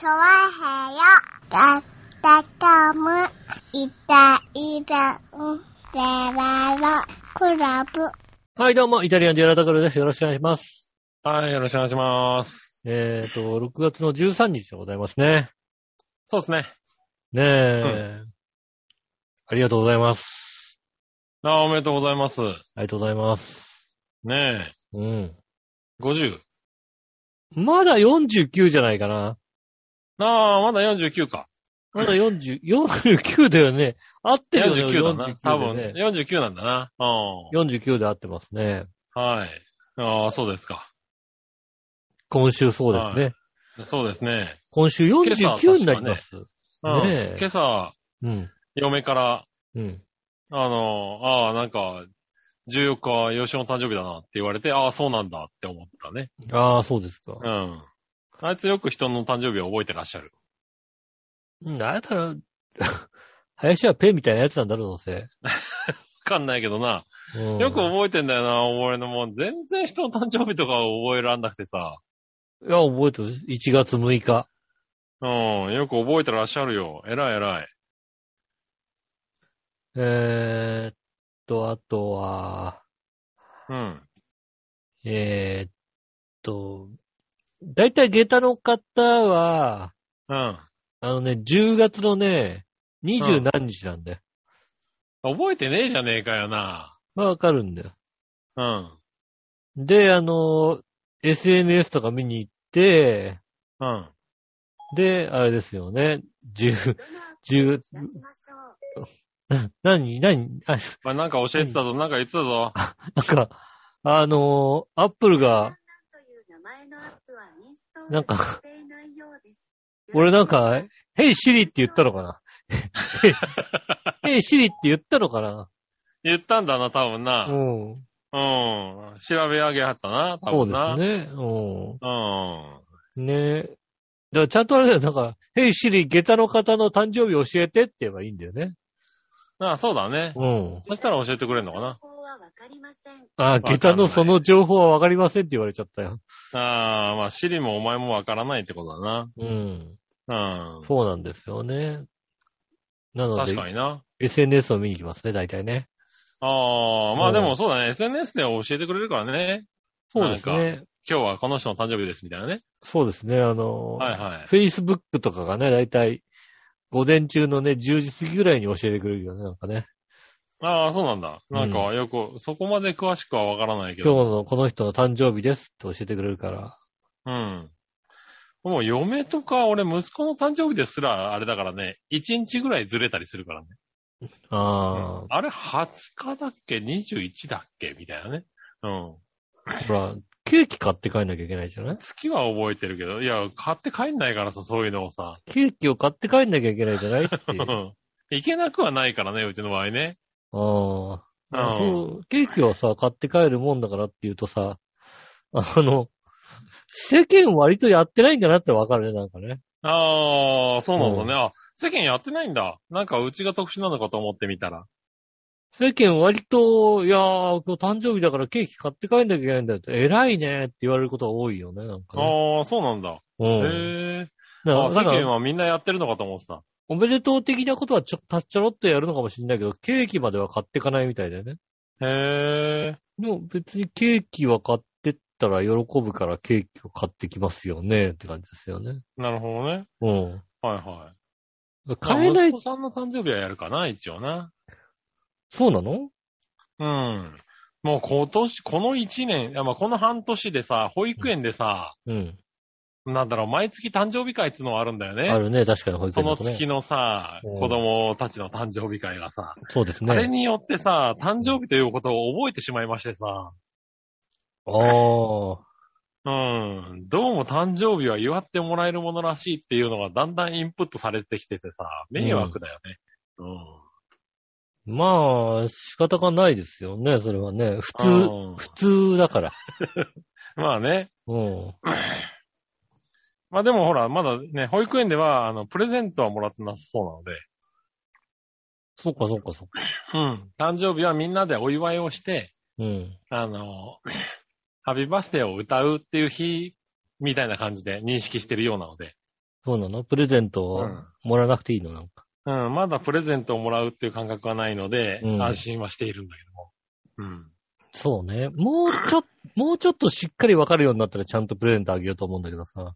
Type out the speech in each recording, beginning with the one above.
チョワヘヨだったかむいたいたんでららクラブはい、どうも、イタリアンジェラタクルです。よろしくお願いします。はい、よろしくお願いします。えっ、と、6月の13日でございますね。そうですね。ねえ、ありがとうございます。あ、おめでとうございます。ありがとうございます。ねえうん。50。まだ49じゃないかな。ああ、まだ49か。まだ40、49だよね。合ってるよね、49だな。49多分、でね。49なんだな。うん。49で合ってますね。はい。ああ、そうですか。今週そうですね。そうですね。今週49になります。うん。今朝、うん。嫁から、うん。あの、ああ、なんか、14日、吉尾の誕生日だなって言われて、ああ、そうなんだって思ったね。ああ、そうですか。うん。あいつよく人の誕生日を覚えてらっしゃる。うん、あれだろ、林はペンみたいなやつなんだろ、どうせ。わかんないけどな。うんよく覚えてんだよな、俺のもう全然人の誕生日とか覚えらんなくてさ。いや、覚えてる。1月6日。うん、よく覚えてらっしゃるよ。偉い偉い。えーっと、あとは、うん。えーっと、だいたい下駄の方は、うん。あのね、10月のね、二十何日なんだよ。覚えてねえじゃねえかよな。わかるんだよ。うん。で、あの、SNS とか見に行って、うん。で、あれですよね、10、10、な、何何あ、まあ、なんか教えてたぞ、なんか言ってたぞ。なんか、あのアップルが、なんか、俺なんか、ヘイシリって言ったのかな ヘイシリって言ったのかな？言ったんだな、多分な。ううん。ん。調べ上げはったな、多そう分な。ですね。うん。うん。ねだからちゃんとあれだよ、なんか、ヘイシリ、下駄の方の誕生日教えてって言えばいいんだよね。あそうだね。うん。そしたら教えてくれるのかな。あ、下駄のその情報はわかりませんって言われちゃったよ。ああ、まあ、シリもお前もわからないってことだな。うん。うん。そうなんですよね。なので確か、にな。SNS を見に行きますね、大体ね。ああ、まうんあでもそうだね。SNS で教えてくれるからね。そうですね。今日はこの人の誕生日ですみたいなね。そうですね。あの、はいはい。Facebook とかがね、大体、午前中のね、10時過ぎぐらいに教えてくれるよね、なんかね。ああ、そうなんだ。なんかうよく、そこまで詳しくはわからないけ今ど。日のこの人の誕生日ですって教えてくれるから。うん。もう嫁とか俺息子の誕生日ですらあれだからね、1日ぐらいずれたりするからね。ああれ20日だっけ ?21 だっけ？みたいなね。うん。あ、ほら、ケーキ買って帰んなきゃいけないじゃない？月は覚えてるけど、いや、買って帰んないからさ、そういうのをさ。ケーキを買って帰んなきゃいけないじゃないっていう。あいけなくはないからね、うちの場合ね。あ、うんそう、ケーキをさ、買って帰るもんだからって言うとさ、あの、世間割とやってないんだなってわかるね、なんかね。ああ、そうなんだね。うんあ、世間やってないんだ。なんかうちが特殊なのかと思ってみたら。世間割と、いやー、今日誕生日だからケーキ買って帰んなきゃいけないんだって、偉いねって言われることが多いよね、なんかね。ああ、そうなんだ。うん。へえ。からだから間はみんなやってるのかと思ってた。おめでとう的なことはちょ、たちょろっとやるのかもしれないけど、ケーキまでは買っていかないみたいだよね。へえ。でも別にケーキは買ってったら喜ぶからケーキを買ってきますよねって感じですよね。なるほどね。うん。はいはい。買えない子さんの誕生日はやるかな、一応な。そうなの？うん。もう今年、この一年、まあこの半年でさ、保育園でさ、うん。なんだろう、毎月誕生日会っていうのがあるんだよね。あるね、確かに保育そ園だとね。の月のさ、うん子供たちの誕生日会がさ、そうですね。あれによってさ、誕生日ということを覚えてしまいましてさ、ああ。うん、どうも誕生日は祝ってもらえるものらしいっていうのがだんだんインプットされてきててさ、迷惑だよね。うん。まあ、仕方がないですよね、それはね。普通、うん普通だから。まあね。うん。まあでもほら、まだね、保育園では、あの、プレゼントはもらってなさそうなので、そっかそっかそっか。うん。誕生日はみんなでお祝いをして、うん。あの、ハッピーバースデーを歌うっていう日みたいな感じで認識してるようなので。そうなの？プレゼントをうんもらわなくていいのなんか。うん、まだプレゼントをもらうっていう感覚はないので、うん安心はしているんだけども。うん。そうね。もうちょっと、もうちょっとしっかりわかるようになったらちゃんとプレゼントあげようと思うんだけどさ。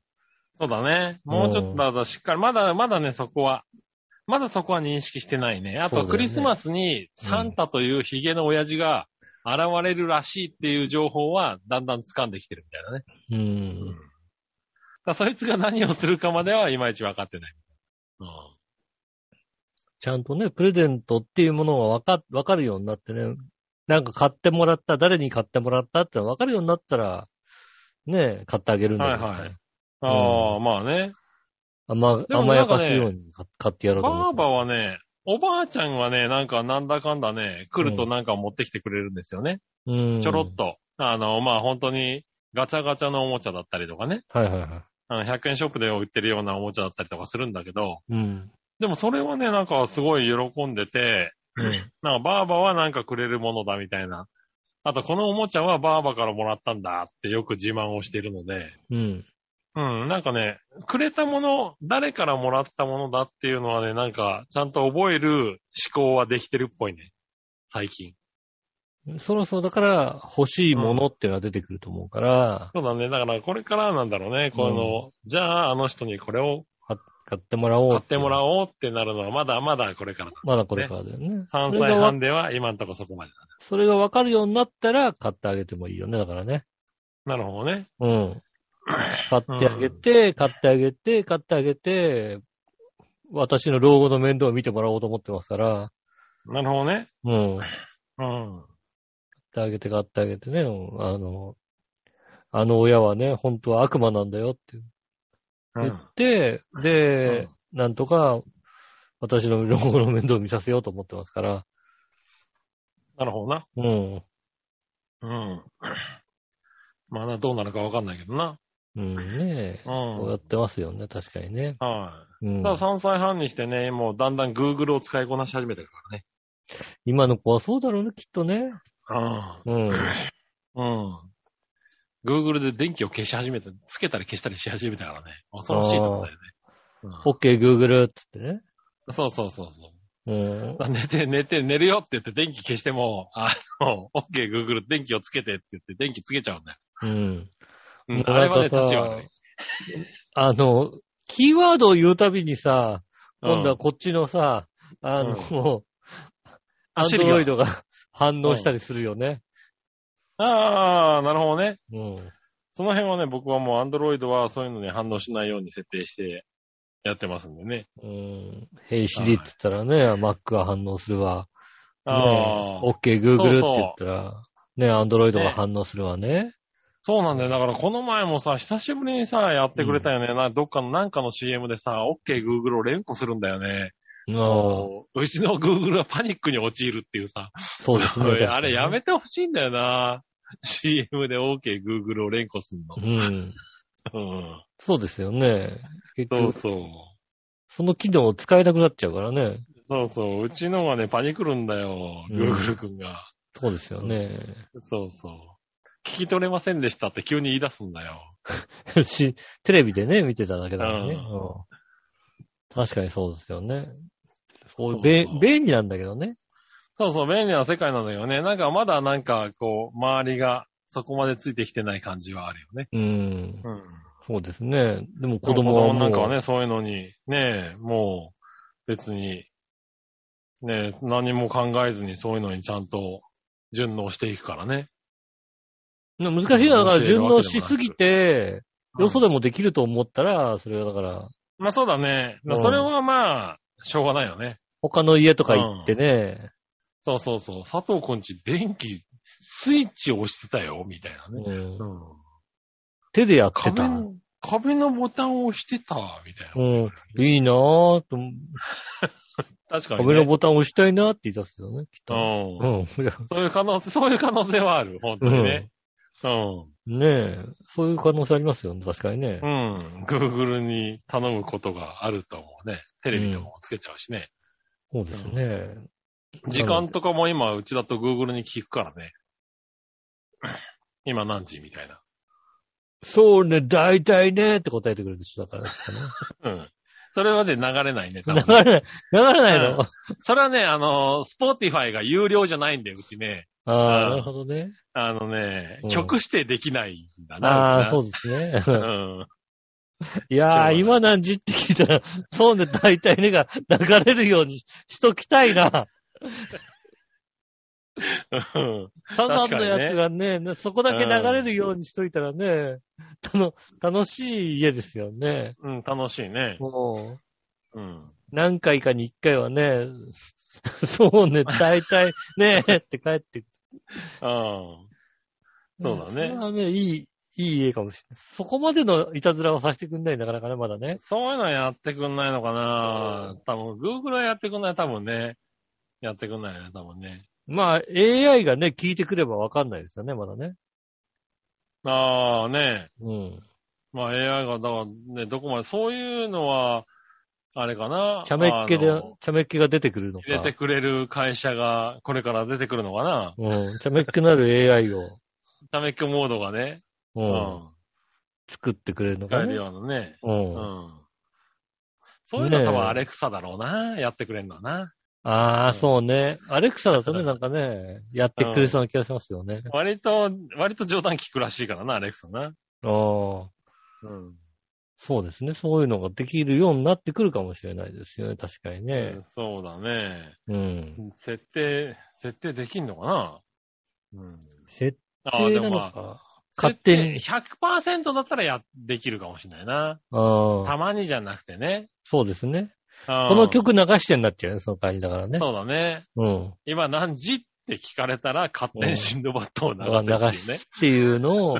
そうだね。もうちょっとだからしっかり、まだ、まだね、そこは、まだそこは認識してないね。あと、クリスマスにサンタというヒゲの親父が現れるらしいっていう情報は、だんだん掴んできてるみたいなね。ううん。だそいつが何をするかまではいまいち分かってない。うん。ちゃんとね、プレゼントっていうものがわか、わかるようになってね。なんか買ってもらった、誰に買ってもらったってわかるようになったら、ね、買ってあげるんだけど、ね。はいはいああ、まあね。甘、甘やかすように買買ってやろうと思って。バーバはね、おばあちゃんはね、なんかなんだかんだね、来るとなんか持ってきてくれるんですよね。うん。ちょろっと。あの、まあ本当にガチャガチャのおもちゃだったりとかね。はいはいはい。あの、100円ショップで売ってるようなおもちゃだったりとかするんだけど、うん。でもそれはね、なんかすごい喜んでて、うん。なんかバーバはなんかくれるものだみたいな。あとこのおもちゃはバーバからもらったんだってよく自慢をしているので、うん。うん、なんかね、くれたもの、誰からもらったものだっていうのはね、なんか、ちゃんと覚える思考はできてるっぽいね。最近。そろそろだから欲しいものっていうのが出てくると思うから、そうだね。だからこれからなんだろうね。この、じゃああの人にこれを買ってもらおう買ってもらおう。ってなるのはまだまだこれからだ。まだこれからだよね。3それがわ歳半では今んとこそこまでだ。それがわかるようになったら買ってあげてもいいよね。だからね。なるほどね。うん。買ってあげて、買ってあげて、買ってあげて、私の老後の面倒を見てもらおうと思ってますから、なるほどね。うん。買うん。ってあげて買ってあげてね、あの、あの親はね、本当は悪魔なんだよって言うん。って、で、なんとか私の老後の面倒を見させようと思ってますから、なるほどな。うん。うん。まあな、どうなるかわかんないけどな。うんねう。そうやん。ってますよね、確かにね。はい。うんただ3歳半にしてね、もうだんだん Google を使いこなし始めてるからね。今の子はそうだろうね、きっとね。あうん。あ。うん。Google で電気を消し始めた、つけたり消したりし始めたからね。恐ろしいとこだよね。うん OK, Google って言ってね。そうそうそうそう。うん。寝て、寝て、寝るよって言って電気消しても、あの、OK, Google 電気をつけてって言って電気つけちゃうんだよ。うん。あれはね、立ち悪い。あの、キーワードを言うたびにさ、うん今度はこっちのさ、あの、アン走りがドロイドが反応したりするよね。ああ、なるほどね。うん。その辺はね、僕はもう Android はそういうのに反応しないように設定してやってますんでね。うん。Hey Siri って言ったらね、Mac が反応するわ。あねあ、OK, Google ってそうそう言ったら、ね、アンドロイドが反応するわね。そうなんだよ。だからこの前もさ、久しぶりにさ、やってくれたよね。などっかのなんかの CM でさ、OK Google を連呼するんだよね。ううちの Google はパニックに陥るっていうさ。そうですね。あれやめてほしいんだよな。CM で OK Google を連呼するの。うん。うん。そうですよね。結局、そうそう。その機能を使えなくなっちゃうからね。そうそう。うちのがね、パニクるんだよ。うん Google 君が。そうですよね。そうそう。聞き取れませんでしたって急に言い出すんだよ。し、テレビでね、見てただけだからね。うんうん確かにそうですよね。そうそう便利なんだけどね。そうそう、便利な世界なんだよね。なんかまだなんかこう、周りがそこまでついてきてない感じはあるよね。うん。うん。そうですね。でも子子供供はもうなんかはね、そういうのに、ねえ、もう、別に、ねえ、何も考えずにそういうのにちゃんと順応していくからね。難しいのはだから順応しすぎて、よそでもできると思ったら、それはだから、まあそうだね。まあうんそれはまあ、しょうがないよね。他の家とか行ってね、そうそうそう。佐藤くんち電気、スイッチ押してたよ、みたいなね。うんうん。手でやってた。壁の、壁のボタンを押してた、みたいな。うん。いいなぁと、確かに、ね。壁のボタン押したいなって言い出すよね、きっと。うん。うん。そういう可能性、そういう可能性はある、本当にね。うん。ねえ。そういう可能性ありますよね、確かにねう。ん。Google に頼むことがあると思うね。テレビとかもつけちゃうしね。そうですね。時間とかも今、うちだと Google に聞くからね。今何時みたいな。そうね、大体ねって答えてくれる人だからですかね。うん。それはね、流れないね、多流分れない、流れないの、それはね、あの、 Spotify が有料じゃないんだよ、うちね。あうんあ、なるほどね。あのねうん、曲指定できないんだあな、あ、そううですね。うん。いやー、今何時って聞いたら、そうね、大体ねが流れるようにしときたいな。うんサザンのやつがね、ねそこだけ流れるようにしといたらね、たの楽しい家ですよね。うん、楽しいね。もう、うん。何回かに一回はね、そうね、大体ね、って帰ってくうん。そうだねそれはね、いい、いい家かもしれない。そこまでのいたずらはさせてくんないなかなかね、まだね。そういうのやってくんないのかな多分、Google はやってくんない、多分ね。やってくんないよね、多分ね。まあ、AI がね、聞いてくればわかんないですよね、まだね。ああ、ねうん。まあ AI が、だからね、どこまで、そういうのは、あれかな？茶目っ気であの、茶目っ気が出てくるのか。入れてくれる会社が、これから出てくるのかな？うん。茶目っ気なる AI を、茶目っ気モードがね。う。うんん。作ってくれるのかね。使えるようなね。う。うんん。そういうのは多分アレクサだろうな。やってくれるのはな。ああ、うんそうね。アレクサだとね、なんかね、やってくれそうな気がしますよね。割と、割と冗談聞くらしいからな、アレクサな。ああ、うん。そうですね。そういうのができるようになってくるかもしれないですよね。確かにうねん。そうだね。うん。設定、設定できんのかな？うん。設ああ、定なのでもまあ、か。勝手に。設定100%だったらや、できるかもしれないな。ああ、たまにじゃなくてね。そうですね。ここの曲流してになっちゃうよね、その感じだからね。そうだね。うん。今何時って聞かれたら勝手にシンドバッドを流流せっていうね。っていうのを、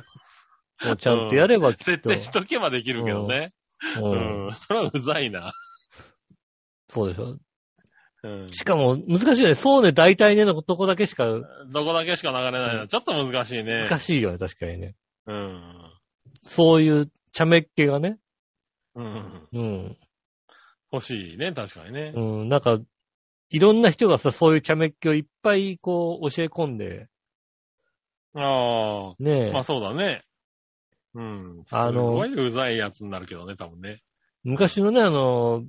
もうちゃんとやればきっと。設定しとけばできるけどね。う。うんん。それはうざいな。そうでしょ。うん。しかも、難しいよね。そうね、大体ねのとこだけしかどこだけしか流れないの。うんちょっと難しいね。難しいよね、確かにね。うん。そういう茶目っ気がね。うん。うん。欲しいね、確かにね。うん。なんか、いろんな人がさ、そういう茶目っ気をいっぱいこう教え込んで、ああ。ねえ、まあそうだね。うん。あのすごいうざいやつになるけどね、多分ね。昔のね、あの、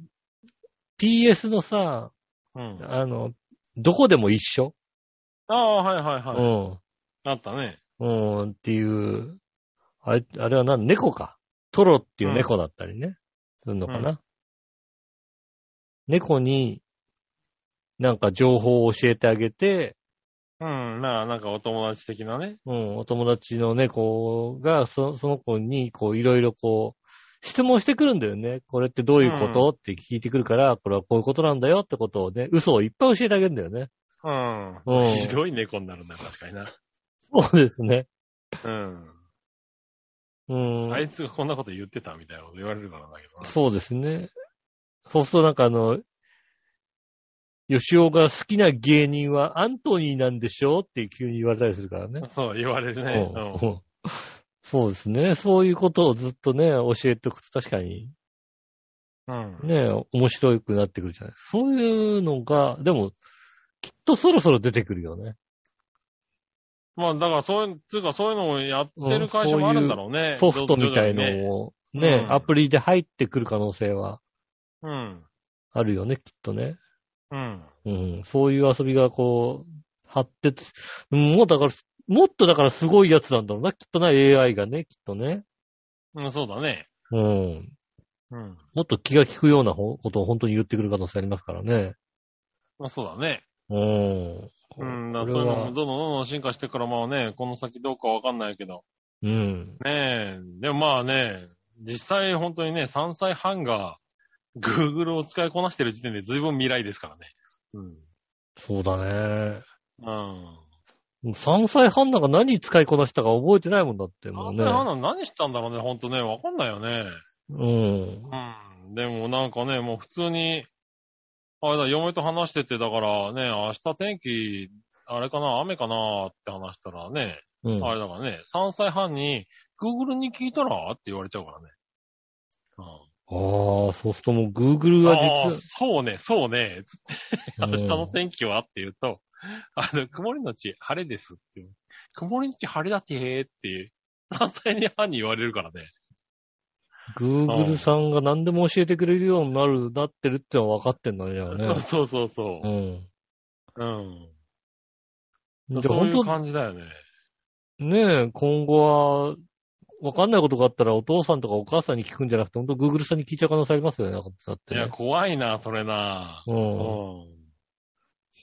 PS のさ、うん。あの、どこでも一緒、ああ、はいはいはい。あったね。うん。うん、っていう、あれ、あれは何？猫か。トロっていう猫だったりね。するのかな、う猫に、なんか情報を教えてあげて、うん。まあ、なんかお友達的なね。うん、お友達の猫が、そその子に、こう、いろいろこう、質問してくるんだよね。これってどういうこと、って聞いてくるから、これはこういうことなんだよってことをね、嘘をいっぱい教えてあげるんだよね。うん。うんひどい猫になるんだよ、確かにな。そうですね。うん。うん。あいつがこんなこと言ってたみたいなこと言われるからだけどな。そうですね。そうするとなんかあの、吉尾が好きな芸人はアントニーなんでしょって急に言われたりするからね。そう、言われるね。うんうんうん そうですね。そういうことをずっとね、教えておくと確かにうん。ね、面白くなってくるじゃないですか。そういうのが、でも、きっとそろそろ出てくるよね。まあ、だからそういう、つうかそういうのをやってる会社もあるんだろうね。ソフトみたいのをね、うんアプリで入ってくる可能性はうん。あるよね、きっとね。うん。うん。そういう遊びがこう、発展、うんもうだから、もっとだからすごいやつなんだろうな、きっとな、AI がね、きっとね。うん、そうだね。うん。うん。もっと気が利くようなほことを本当に言ってくる可能性ありますからね。まあそうだね。うん。うん。だそういうのはもどんどんどんどん進化してからまあね、この先どうかわかんないけど。うん。ねえ。でもまあね、実際本当にね、3歳半が Google を使いこなしてる時点で随分未来ですからね。うん。そうだね。うん。3歳半なんか何使いこなしたか覚えてないもんだって、もう3ね。歳半なの何したんだろうね、ほんとね。わかんないよね。うん。うん。でもなんかね、もう普通に、あれだ、嫁と話してて、だからね、明日天気、あれかな、雨かなって話したらね、うん。あれだからね、3歳半に、Google に聞いたらって言われちゃうからね。うん。ああ、そうするともう Google は実そうね、そうね、明日の天気はって言うと、あの、曇りのち晴れですって。曇りのち晴れだってーっていう反対に犯に言われるからね。Google さんが何でも教えてくれるようになる、なってるってのは分かってんだね、じゃあね。そうそうそうう。ん。うん。じゃあそういう本当感じだよね。ねえ、今後は、わかんないことがあったらお父さんとかお母さんに聞くんじゃなくて、本当 Google さんに聞いちゃう可能性ありますよね、だっていや、ね。怖いな、それな。う。うんん。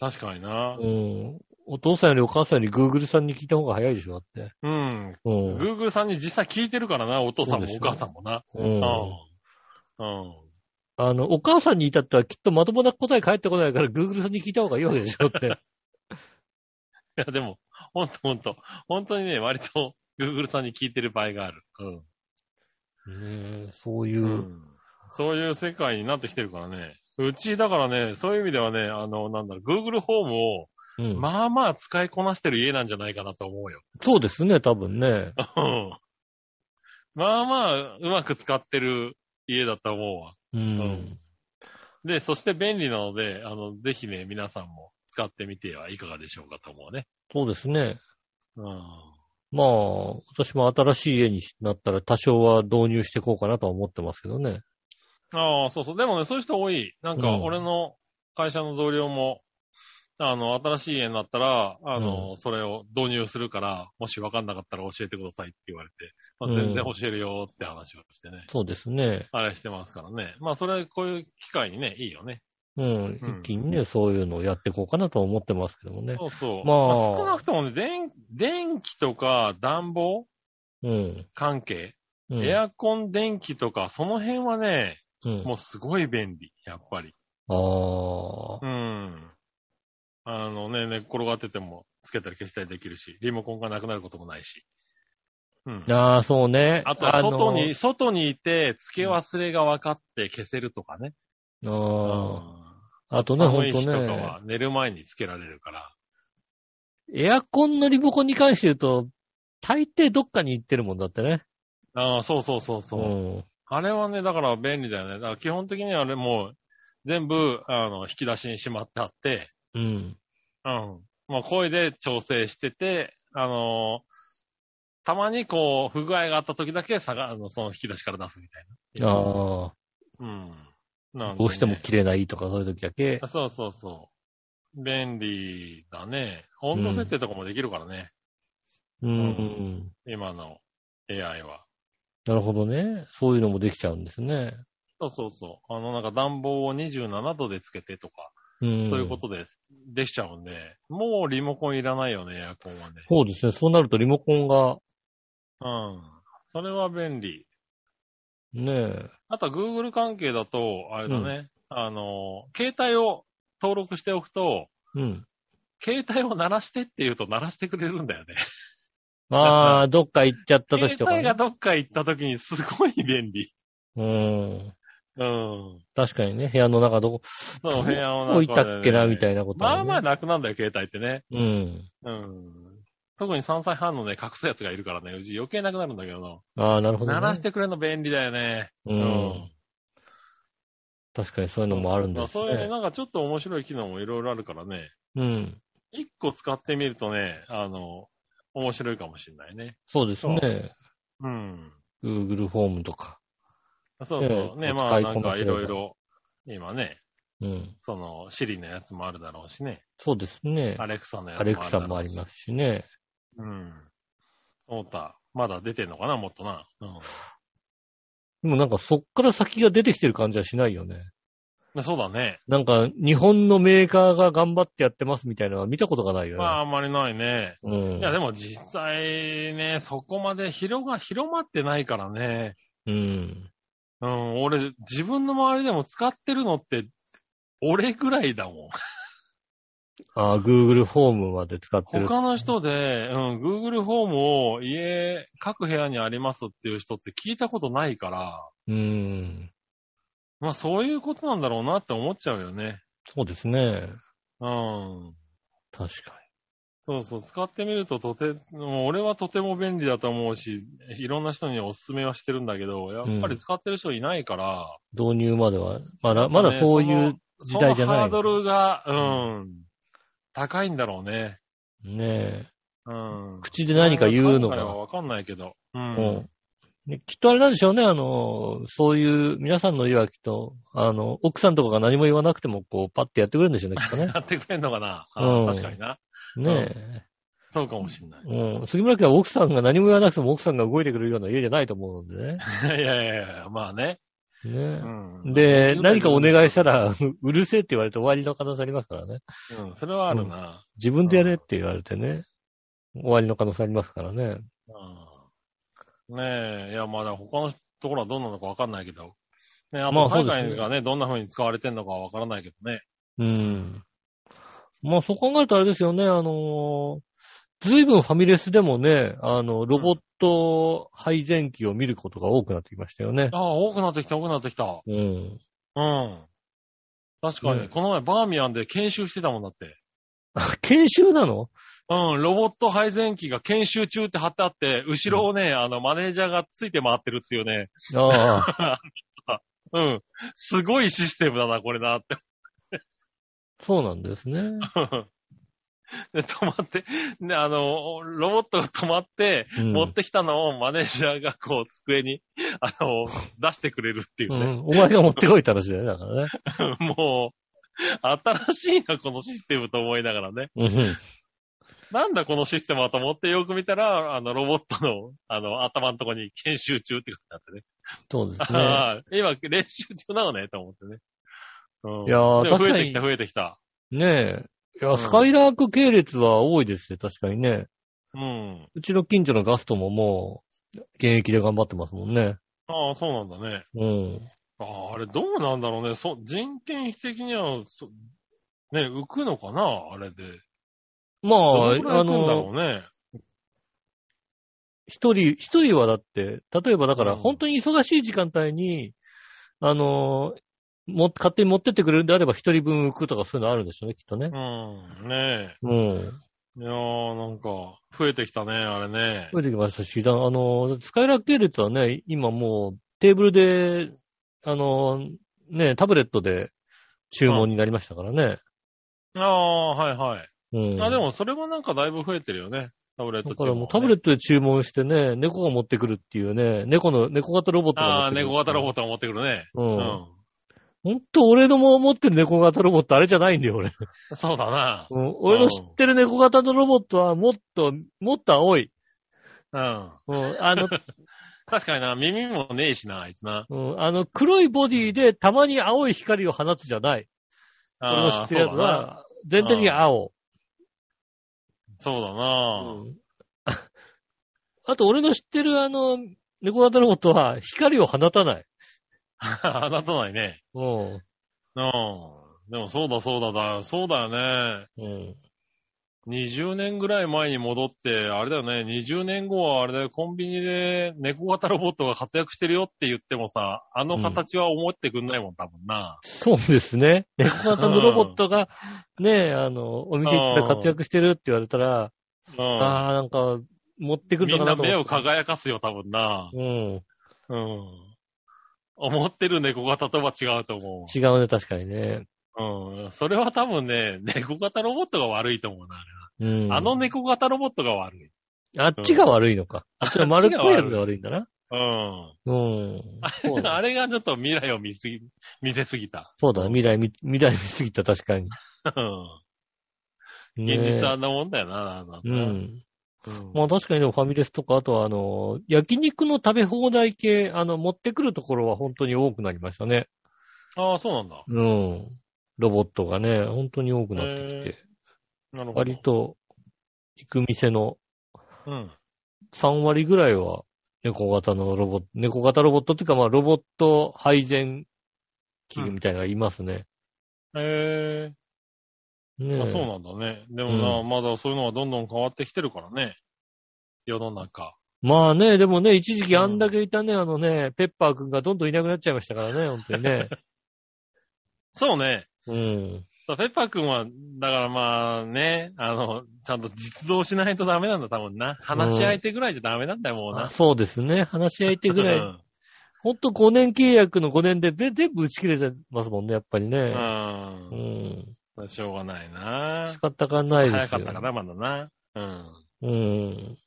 確かにな。うん。お父さんよりお母さんより Google さんに聞いた方が早いでしょ、だって。うん。うん。Google さんに実際聞いてるからな、お父さんもお母さんもな。う。うんん。うん。あの、お母さんに言ったらきっとまともな答え返ってこないから Google さんに聞いた方がいいわけでしょって。いや、でも、ほんとほんと。本当にね、割と Google さんに聞いてる場合がある。ねえそういうん。う、うん。そういう世界になってきてるからね。うち、だからね、そういう意味ではね、あの、なんだろう、Google ホームを、うんまあまあ使いこなしてる家なんじゃないかなと思うよ。そうですね、多分ね。うん。まあまあ、うまく使ってる家だと思うわ。うん。で、そして便利なので、あの、ぜひね、皆さんも使ってみてはいかがでしょうかと思うね。そうですね。うん。まあ、私も新しい家になったら多少は導入していこうかなとは思ってますけどね。ああ、そうそう。でもね、そういう人多い。なんか、うん俺の会社の同僚も、あの、新しい家になったら、あの、うそれを導入するから、もし分かんなかったら教えてくださいって言われて、まあ、うん全然教えるよって話をしてね。そうですね。あれしてますからね。まあ、それ、こういう機会にね、いいよね。うん。うん一気にね、そういうのをやっていこうかなとは思ってますけどもね。そうそう。まあまあ、少なくともね、電、電気とか暖房うん。関係、うん。エアコン、電気とか、その辺はね、うん。もうすごい便利、やっぱり。ああ。うん。あのね、寝っ転がってても、つけたり消したりできるし、リモコンがなくなることもないし。うん。ああ、そうね。あとは外あに、外にいて、付け忘れが分かって消せるとかね。ああ。あとね、ほんと寒い日とかねは。寝る前につけられるから。エアコンのリモコンに関して言うと、大抵どっかに行ってるもんだってね。ああ、そうそうそうそう。ん。あれはね、だから便利だよね。だから基本的にはあれもう、全部、あの、引き出しにしまってあって、うん。うん。まあ、声で調整してて、あのたまにこう、不具合があった時だけ下が、あの、その引き出しから出すみたいな。ああ。うん。なんでねどうしても切れないとかそういう時だけ。そうそうそう。便利だね。温度設定とかもできるからね。うん。今の AI は。なるほどね。そういうのもできちゃうんですね。そうそうそう。あの、なんか暖房を27度でつけてとか、うん。そういうことでできちゃうんで、もうリモコンいらないよね、エアコンはね。そうですね。そうなるとリモコンが、うん。それは便利。ねえ。あとは Google 関係だと、あれだね、あの、携帯を登録しておくと、うん。携帯を鳴らしてって言うと鳴らしてくれるんだよね。ああ、どっか行っちゃった時とか、携帯がね。どっか行った時にすごい便利。うん。うん。確かにね、部屋の中どこ、そう、部屋の中で、置いたっけな、みたいなこと、まあまあね。楽なんだよ、携帯ってね。うん。うん。特に3歳半のね、隠すやつがいるからね、うち余計なくなるんだけどああ、なるほど、な。ね。鳴らしてくれるの便利だよね。うん。確かにそういうのもあるんですそういうね、ね。なんかちょっと面白い機能もいろいろあるからね、うん。一個使ってみるとね、あの、面白いかもしれないね。そうですね。うん。Google フォームとか。そうそう。ね、ええまあなんかいろいろ、今ね、うん。その、シリのやつもあるだろうしね。そうですね。アレクサのやつもアレあるだろうし。クサもありますしね。うん。そうだ。まだ出てんのかな、もっとな。うん。でもなんかそっから先が出てきてる感じはしないよね。そうだね。なんか日本のメーカーが頑張ってやってますみたいなのは見たことがないよね。まあ、あんまりないね。うん。いや、でも実際ね、そこまで広が、広まってないからね。うん。うん、俺、自分の周りでも使ってるのって、俺ぐらいだもん。ああ、Google フォームまで使ってる。他の人で、うん、Google フォームを家、各部屋にありますっていう人って聞いたことないから、うん。まあそういうことなんだろうなって思っちゃうよね。そうですね。うん。確かそうそう、使ってみるととて、もう俺はとても便利だと思うし、いろんな人にお勧めはしてるんだけど、やっぱり使ってる人いないから、に。導入までは、まだ、まだそういう時代じゃない。そのハードルが、うん、高いんだろうね。ねえ。うん。口で何か言うのが海外はわかんないけど。う。うんん。ねきっとあれなんでしょうね、あの、そういう、皆さんの曰きと、あの、奥さんとかが何も言わなくても、こう、パッてやってくれるんでしょうね、きっとね や。ってくれんのかな、うんあ確かにな。ねそうかもしんない。え。うん。杉村家は奥さんが何も言わなくても奥さんが動いてくれるような家じゃないと思うんでね。いやいやいや、まあね。ねうん。で、何かお願いしたら、う うるせえって言われて終わりの可能性ありますからね。うん、それはあるな。自分でやれって言われてね。終わりの可能性ありますからね。うん。ねえ、いや、まだ他のところはどうなのかわかんないけど。ねあまあと海そうですね外がね、どんな風に使われてんのかはわからないけどね。うん。まあそう考えるとあれですよね、あのー、ずいぶんファミレスでもね、あの、ロボット配膳機を見ることが多くなってきましたよね。ああ、多くなってきた、多くなってきた。うん。うん。確かに、ねこの前バーミヤンで研修してたもんだって。あ 研修なの？うん、ロボット配膳機が研修中って貼ってあって、後ろをね、あの、マネージャーがついて回ってるっていうね。ああ、うん。すごいシステムだな、これなって。そうなんですね。で、止まって、ね、あの、ロボットが止まって、うん持ってきたのをマネージャーがこう、机に、あの、出してくれるっていうね。うん。お前が持ってこいって話だよね、だからね。もう、新しいな、このシステムと思いながらね。うん。なんだこのシステムはと思ってよく見たら、あの、ロボットの、あの、頭のとこに研修中って書いてあってね。そうですね。今、練習中なのね、と思ってね。うん。いやー増えてきた、増えてきた。ねえ。いや、うんスカイラーク系列は多いですね、確かにね。うん。うちの近所のガストももう、現役で頑張ってますもんね。ああ、そうなんだね。うん。ああ、あれどうなんだろうね。そ、人件費的には、そね、浮くのかなあれで。まあ、どのくらいあの。一人、一人はだって、例えばだから、うん本当に忙しい時間帯に、あの、も、勝手に持ってってくれるんであれば一人分浮くとかそういうのあるんでしょうね、きっとね。うん。ねうん。え。いやー、なんか、増えてきたね、あれね。増えてきましたし、だあの、スカイラーク系列はね、今もうテーブルで、あの、ね、タブレットで注文になりましたからね。ああ、はいはい。うん。あ、でもそれもなんかだいぶ増えてるよね。タブレットだからもうタブレットで注文してね、猫が持ってくるっていうね、猫の、猫型ロボットがああ、持ってくる。猫型ロボットが持ってくるね。う。うんん。ほんと俺のも持ってる猫型ロボットあれじゃないんだよ、俺。そうだな。うん、俺の知ってる猫型のロボットはもっと、もっと青い。うん。うん、あの、確かにな、耳もねえしな、あいつな。うん、あの黒いボディでたまに青い光を放つじゃない。俺の知ってるやつ。は、全体的に青。そうだうな。んあと、俺の知ってるあの、猫型ロボットは光を放たない。放たないね。うん。うん。でもそうだそうだだ、そうだよね。うん。20年ぐらい前に戻って、あれだよね、20年後はあれだよ、コンビニで猫型ロボットが活躍してるよって言ってもさ、あの形は思ってくんないもん、多分な。そうですね。猫型のロボットが、ね、あの、お店行ったら活躍してるって言われたら、うん。ああ、なんか、持ってくるみんな目をのかなと思って。輝かすよ、多分な。うん。うん。思ってる猫型とは違うと思違うね、確かにね。う。うん。それは多分ね、猫型ロボットが悪いと思うな、あれはうん。あの猫型ロボットが悪い。あっちが悪いのか。あっちの丸っこいやつが悪いんだな。うん。うん。あれがちょっと未来を見すぎ、見せすぎた。そうだ、未来見、未来見すぎた、確かに。うん。ね現実はあんなもんだよな、なんかうんまあ確かにでもファミレスとか、あとはあの、焼肉の食べ放題系、あの、持ってくるところは本当に多くなりましたね。ああ、そうなんだ。うん。ロボットがね、本当に多くなってきて。なるほど。割と、行く店のうん。3割ぐらいは、猫型のロボット、猫型ロボットっていうか、まあ、ロボット配膳器具みたいなのがいますね。へえねえあ、そうなんだね。でもな、うまだそういうのはどんどん変わってきてるからね。世の中。まあね、でもね、一時期あんだけいたね、あのね、ペッパーくんがどんどんいなくなっちゃいましたからね、本当にね。そうね。うん。そうペッパーくんは、だからまあね、あの、ちゃんと実動しないとダメなんだ、多分な。話し相手ぐらいじゃダメなんだよ、もうな。あそうですね。話し相手ぐらい。うんほんと5年契約の5年でぜ全部打ち切れてますもんね、やっぱりね。う。うんん。しょうがないな仕。方がないですよ。早かったかな、まだな。うん。うん。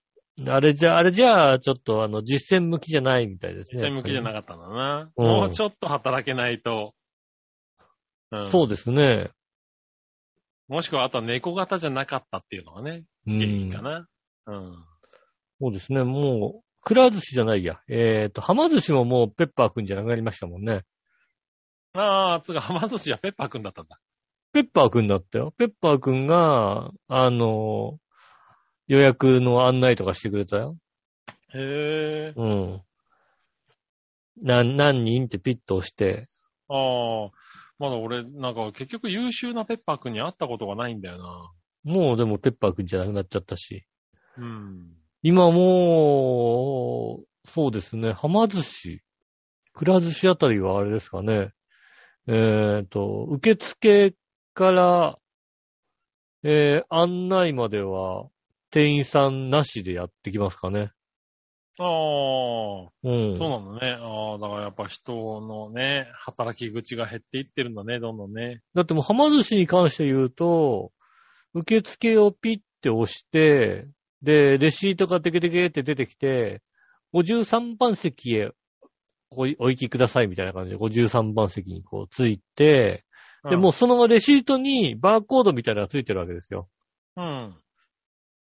あれじゃ、あれじゃあ、ちょっとあの、実践向きじゃないみたいですね。実践向きじゃなかったんだな。うんもうちょっと働けないと。うんそうですね。もしくは、あとは猫型じゃなかったっていうのがね、うん原因かな。うん。そうですね。もう、くら寿司じゃないや。えっ、と、はま寿司ももうペッパーくんじゃなくなりましたもんね。ああ、つうか、はま寿司はペッパーくんだったんだ。ペッパーくんだったよ。ペッパーくんが、あの、予約の案内とかしてくれたよ。へえ。うん。何、何人ってピッと押して、ああ、まだ俺、なんか結局優秀なペッパーくんに会ったことがないんだよな。もうでもペッパーくんじゃなくなっちゃったし。うん。今もう、そうですね、はま寿司、くら寿司あたりはあれですかね。えっ、と、受付から、えー案内までは、店員さんなしでやってきますかね。ああ、うん。そうなんだね。ああ、だからやっぱ人のね、働き口が減っていってるんだね、どんどんね。だってもう、はま寿司に関して言うと、受付をピッて押して、で、レシートがテケテケって出てきて、53番席へおお行きくださいみたいな感じで、53番席にこうついて、で、もうそのレシートにバーコードみたいなのがついてるわけですよ。うん、うん。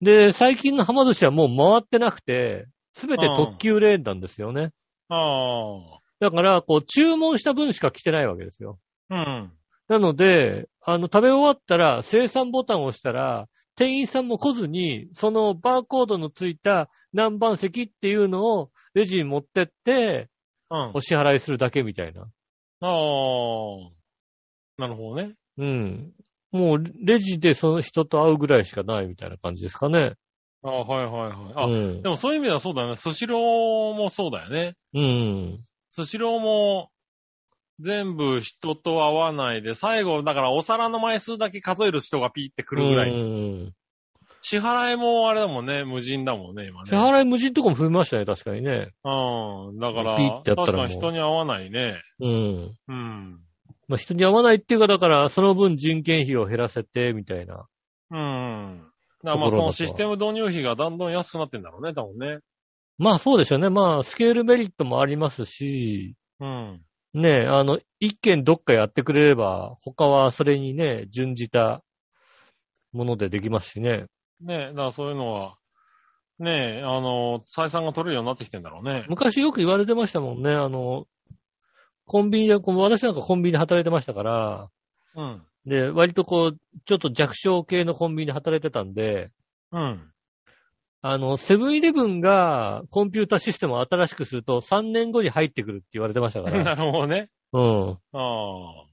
で、最近のはま寿司はもう回ってなくて、すべて特急レーンなんですよね。あだから、こう、注文した分しか来てないわけですよ。あ、うん。なので、あの、食べ終わったら、生産ボタンを押したら、店員さんも来ずに、そのバーコードのついた何番席っていうのをレジに持ってって、うん。お支払いするだけみたいな。ああ、なるほどね。うん。もう、レジでその人と会うぐらいしかないみたいな感じですかね。ああ、はいはいはい。あ、うんで。もそういう意味ではそうだよね。スシローもそうだよね。うん。スシローも全部人と会わないで、最後、だからお皿の枚数だけ数える人がピーって来るぐらい。うん。支払いもあれだもんね、無人だもんね、今ね。支払い無人とかも増えましたね、確かにね。うん。だから、ピッてやったら確かに人に会わないね。うん。うん。まあ、人に会わないっていうか、だから、その分人件費を減らせて、みたいな。うん。だまあそのシステム導入費がだんどん安くなってんだろうね、多分ね。まあそうですよね。まあ、スケールメリットもありますし、うん。ね、あの、一件どっかやってくれれば、他はそれにね、準じたものでできますしね。ねだからそういうのは、ねあの、採算が取れるようになってきてんだろうね。昔よく言われてましたもんね。あの、コンビニで、私なんかコンビニで働いてましたから、うん。で、割とこう、ちょっと弱小系のコンビニで働いてたんで、うん。あの、セブンイレブンがコンピュータシステムを新しくすると3年後に入ってくるって言われてましたかなら。るほどね。うん。ああ。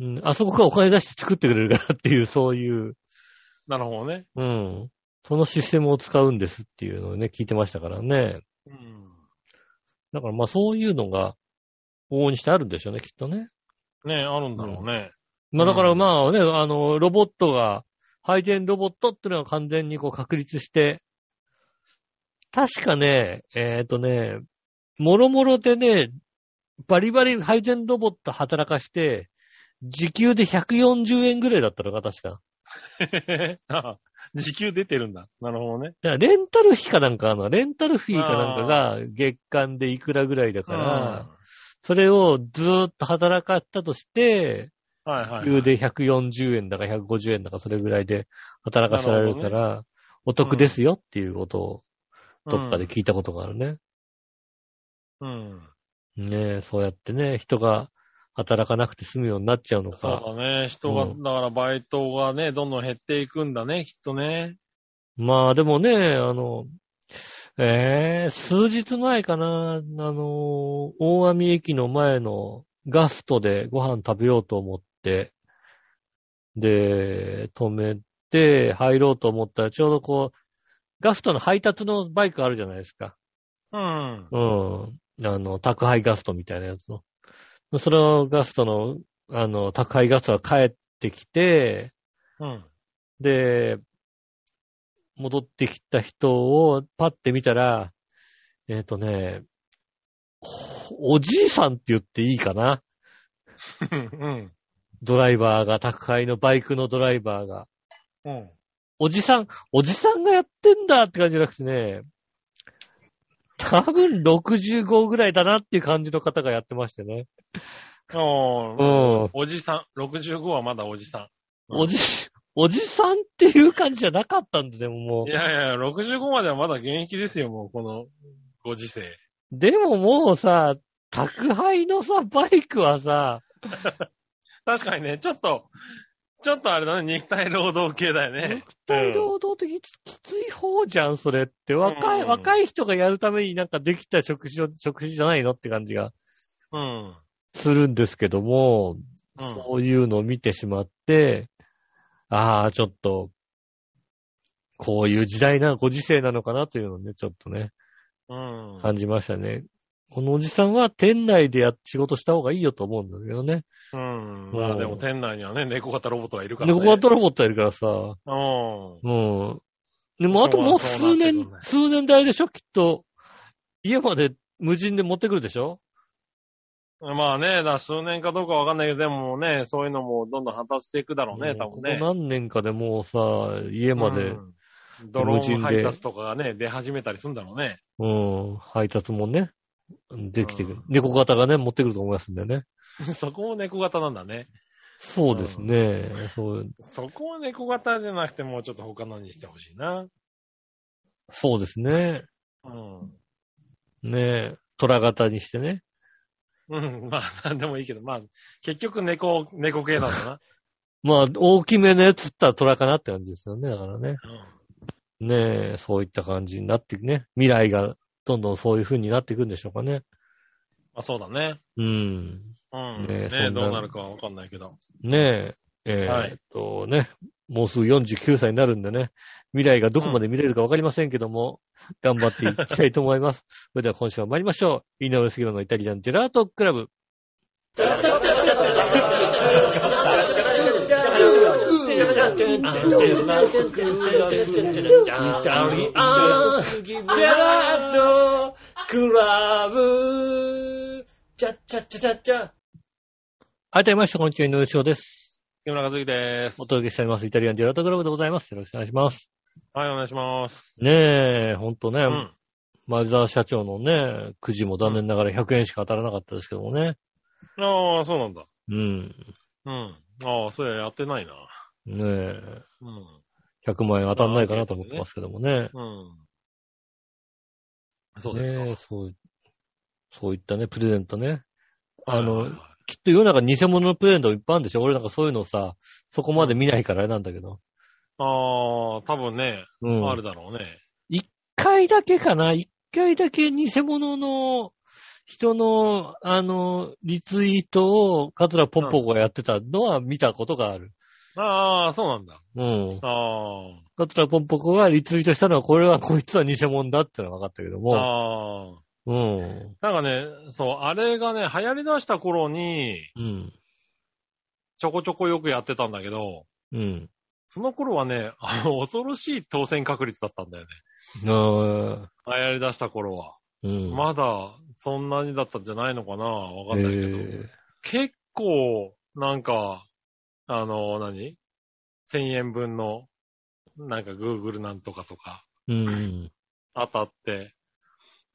うん。あそこがお金出して作ってくれるからっていう、そういう、なるほどね。うん。そのシステムを使うんですっていうのをね、聞いてましたからね。うん。だからまあそういうのが、往々にしてあるんでしょうね、きっとね。ねあるんだろうね。まあだからうんまあね、あの、ロボットが、配電ロボットっていうのが完全にこう確立して、確かね、えっ、とね、もろもろでね、バリバリ配電ロボット働かして、時給で140円ぐらいだったのか、確か。あ時給出てるんだ。なるほどね。レンタル費かなんかあの、レンタルフィーかなんかが月間でいくらぐらいだから、それをずーっと働かったとして、うんはいはい、給で140円だか150円だかそれぐらいで働かせられるから、お得ですよっていうことをどっかで聞いたことがあるね。うん。うん。ねえ、そうやってね、人が働かなくて済むようになっちゃうのそうか。だね。人が、うんだからバイトがね、どんどん減っていくんだね、きっとね。まあでもね、あの、ええ数日前かな、あの、大網駅の前のガストでご飯食べようと思って、で、止めて入ろうと思ったら、ちょうどこう、ガストの配達のバイクあるじゃないですか。うん。うん。あの、宅配ガストみたいなやつの。そのガストの、あの、宅配ガストが帰ってきて、うん。で、戻ってきた人をパッて見たら、えっ、とね、おじいさんって言っていいかな？うん。ドライバーが、宅配のバイクのドライバーが。うん。おじさん、おじさんがやってんだって感じじゃなくてね、多分65ぐらいだなっていう感じの方がやってましてね。うん。おじさん。65はまだおじさん。おじ、おじさんっていう感じじゃなかったんで、でももいやいや、65まではまだ現役ですよ、もう、このご時世。う。でももうさ、宅配のさ、バイクはさ、確かにね、ちょっと、ちょっとあれだね、肉体労働系だよね。肉体労働的ききつい方じゃん、それって。若い、うん若い人がやるためになんかできた食事を、食事じゃないのって感じがうん。するんですけども、うん。そういうのを見てしまって、ああ、ちょっと、こういう時代な、ご時世なのかなというのをね、ちょっとね、うん。感じましたね。このおじさんは店内でや、仕事した方がいいよと思うんですけどね。うん。まあでも店内にはね、猫型ロボットがいるかで、らね。ここはトロボットやるからさ、うん。うん。でもあともう数そうなってく年るね、数年代でしょ？きっと、家まで無人で持ってくるでしょ？まあね、だ数年かどうかわかんないけど、でもね、そういうのもどんどん発達していくだろうね、多分ね。ここ何年かでもうさ、家まで、うんドローン配達とかがね、出始めたりするんだろうね。うん、配達もね、できてくるうん。猫型がね、持ってくると思いますんでね。そこも猫型なんだね。そうですね。そう、そこは猫型じゃなくてもうちょっと他のにしてほしいな。そうですね。うん。ねえ、虎型にしてね。うん、まあ、なんでもいいけど、まあ、結局猫、猫系なんだな。まあ、大きめのやつったら虎かなって感じですよね。だからね。ねえ、そういった感じになってね。未来がどんどんそういう風になっていくんでしょうかね。あ、そうだね。うん。うん。ねねそんなどうなるかはわかんないけど。ねえ、えーっとね、もうすぐ49歳になるんでね、未来がどこまで見れるかわかりませんけども、頑張っていきたいと思います。それでは今週は参りましょう。井上杉村のイタリアンジェラートクラブ。はい、どうもみなさんこんにちは、井上翔です。木村和之ですお。届けしております。イタリアンジェラートクラブでございます。よろしくお願いします。はい、お願いします。ねえ、ほんとね、うん。前澤社長のね、くじも残念ながら100円しか当たらなかったですけどもね。ああ、そうなんだ。うん。うん。ああ、そうや、やってないな。ねえ、うん。100万円当たんないかなと思ってますけどもね。うん。そうですか。ねえ、そう、そういったね、プレゼントね。あのはいはいはいきっと世の中偽物のプレゼントいっぱいあるんでしょ？俺なんかそういうのさ、そこまで見ないからあれなんだけど。ああ、多分ね、うん。あるだろうね。一回だけかな？一回だけ偽物の人の、あの、リツイートをカツラポンポコがやってたのは見たことがある。ああ、そうなんだ。うん。あカツラポンポコがリツイートしたのは、これはこいつは偽物だってのは分かったけどあ。も。ああ。うん。なんかね、そう、あれがね、流行り出した頃に、うん。ちょこちょこよくやってたんだけど、うん。その頃はね、あの、恐ろしい当選確率だったんだよね。ああ。流行り出した頃は。うん。まだ、そんなにだったんじゃないのかなわかんないけど。え結構、なんか、あの、何 ?1000 円分の、なんか Google なんとかとかーうん。当たって、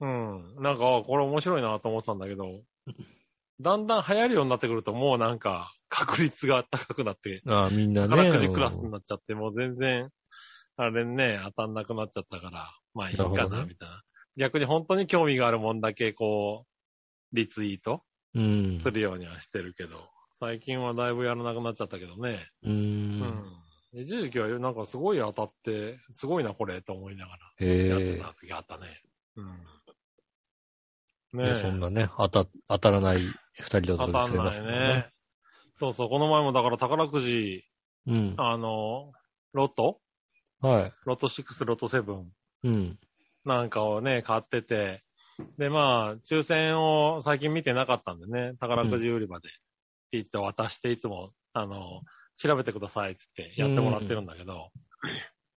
うん。なんか、あこれ面白いなと思ってたんだけど、だんだん流行るようになってくると、もうなんか、確率が高くなって、ああ、みんなね。宝くじクラスになっちゃって、もう全然、あれね、当たんなくなっちゃったから、まあいいかな、みたいな。逆に本当に興味があるもんだけ、こう、リツイートうん。するようにはしてるけど、最近はだいぶやらなくなっちゃったけどね。う。うんん。一時期はなんかすごい当たって、すごいなこれと思いながへらやってえ。た時あったね。うん。ね。そんなね、当た、当たらない二人だと当たんないね。。そうそう、この前もだから宝くじ、うん。あの、ロト？はい。ロト6、ロト7うん。なんかをね、買ってて、で、まあ、抽選を最近見てなかったんでね、宝くじ売り場で行って渡して、いつも、あの、調べてくださいって言ってやってもらってるんだけど、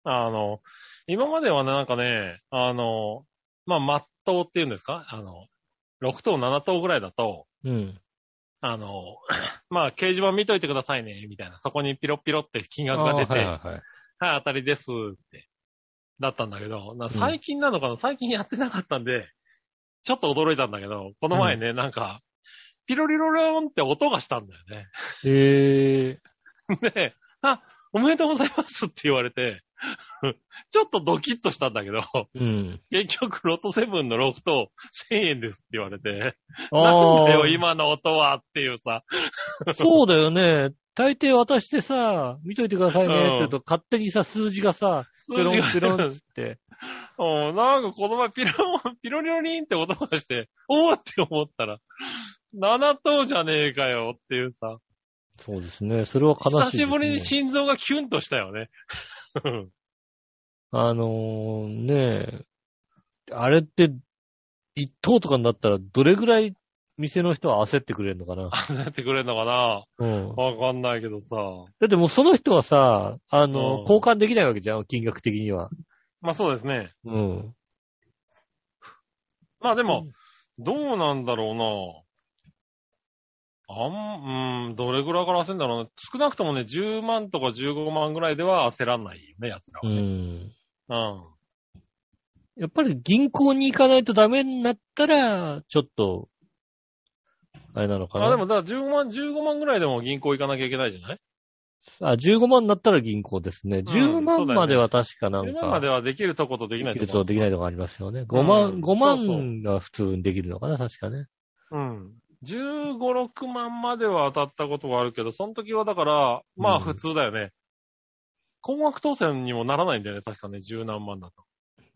あの、今まではね、なんかね、あの、まあ、マットっていうんですか？あの、6等、7等ぐらいだと、うん。あの、まあ、掲示板見といてくださいね、みたいな。そこにピロッピロって金額が出て、はいはいはい。はい、当たりですって、だったんだけど、最近なのかな、最近やってなかったんで、ちょっと驚いたんだけど、この前ね、なんか、ピロリロロンって音がしたんだよね。へえ。で、あ、おめでとうございますって言われて、ちょっとドキッとしたんだけど、うん。結局ロトセブンのロフト1000円ですって言われて、あなんだよあ。今の音はっていうさ、そうだよね。大抵渡してさ、見といてくださいねって言うと、勝手にさ、数字がさ、ペロンペロンって。うんなんかこの前ピロン、ピロリロリンって音がして、おーって思ったら、7等じゃねえかよっていうさ、そうですね。それは悲しいね。久しぶりに心臓がキュンとしたよね。うんあのー、ねえ、あれって、一等とかになったら、どれぐらい店の人は焦ってくれるのかな？あ、やってくれんのかな？うん。わかんないけどさ。だってもうその人はさ、あの、うん交換できないわけじゃん、金額的には。まあそうですね。うん。まあでも、どうなんだろうな。あん、うん、どれぐらいから焦るんだろうね。少なくともね、10万とか15万ぐらいでは焦らないよね、奴らうはね。ん。うん。やっぱり銀行に行かないとダメになったら、ちょっと、あれなのかな。あ、でも、だから15万、15万ぐらいでも銀行行かなきゃいけないじゃない？あ、15万になったら銀行ですね。10そうだよ万ねまでは確かなん10か、万まではできるとことできないできるとことできないとこありますよね。5万、うん5そうそう万が普通にできるのかな、確かね。うん。15、6万までは当たったことがあるけど、その時はだから、まあうん普通だよね。高額当選にもならないんだよね、確かね、十何万だと。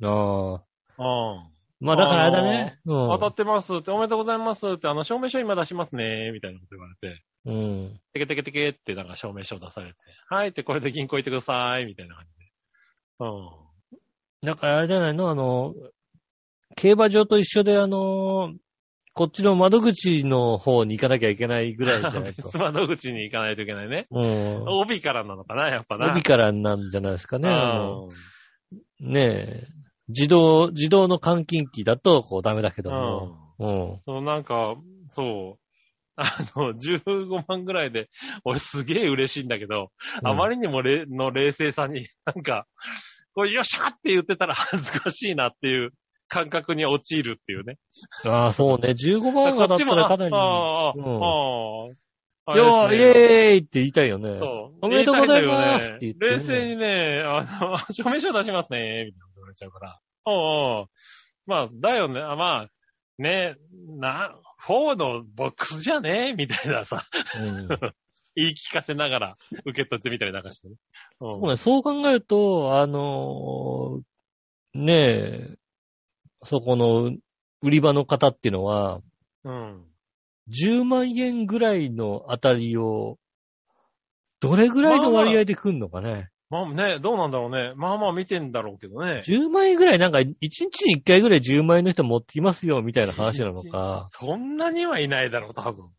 ああ。うん。まあだからあれだね。うん。当たってますって、おめでとうございますって、あの、証明書今出しますね、みたいなこと言われて、うん。テケテケテケってなんか証明書出されて、はいってこれで銀行行ってください、みたいな感じで。うん。だからあれじゃないの？あの、競馬場と一緒であの、こっちの窓口の方に行かなきゃいけないぐらいじゃないと別。窓口に行かないといけないね。うん。帯からなのかな、やっぱな。帯からなんじゃないですかね。うんねえ。自動、自動の換金機だと、こうダメだけども。うん。そう、なんか、そう。あの、15万ぐらいで、俺すげえ嬉しいんだけど、あまり。りにもれの冷静さに、なんか、これよっしゃって言ってたら恥ずかしいなっていう感覚に陥るっていうね。ああ、そうね。15万こがだったらかなり。ああ、うんああ、いやあれですねイエーイって言いたいよね。そう。おめでとうございます言いって言ってね冷静にね、あの、証明書出しますね、みたいなこと言われちゃうから。おうおうまあ、だよね。あまあ、ね、な、4のボックスじゃね？みたいなさ、うん。言い聞かせながら受け取ってみたりなんかしてね。うんそうね、そう考えると、あのーねえ、そこの売り場の方っていうのは、うん。10万円ぐらいの当たりを、どれぐらいの割合で来んのかね。まあね、どうなんだろうね。まあまあ見てんだろうけどね。10万円ぐらい、なんか1日に1回ぐらい10万円の人持ってきますよ、みたいな話なのか。そんなにはいないだろう、多分。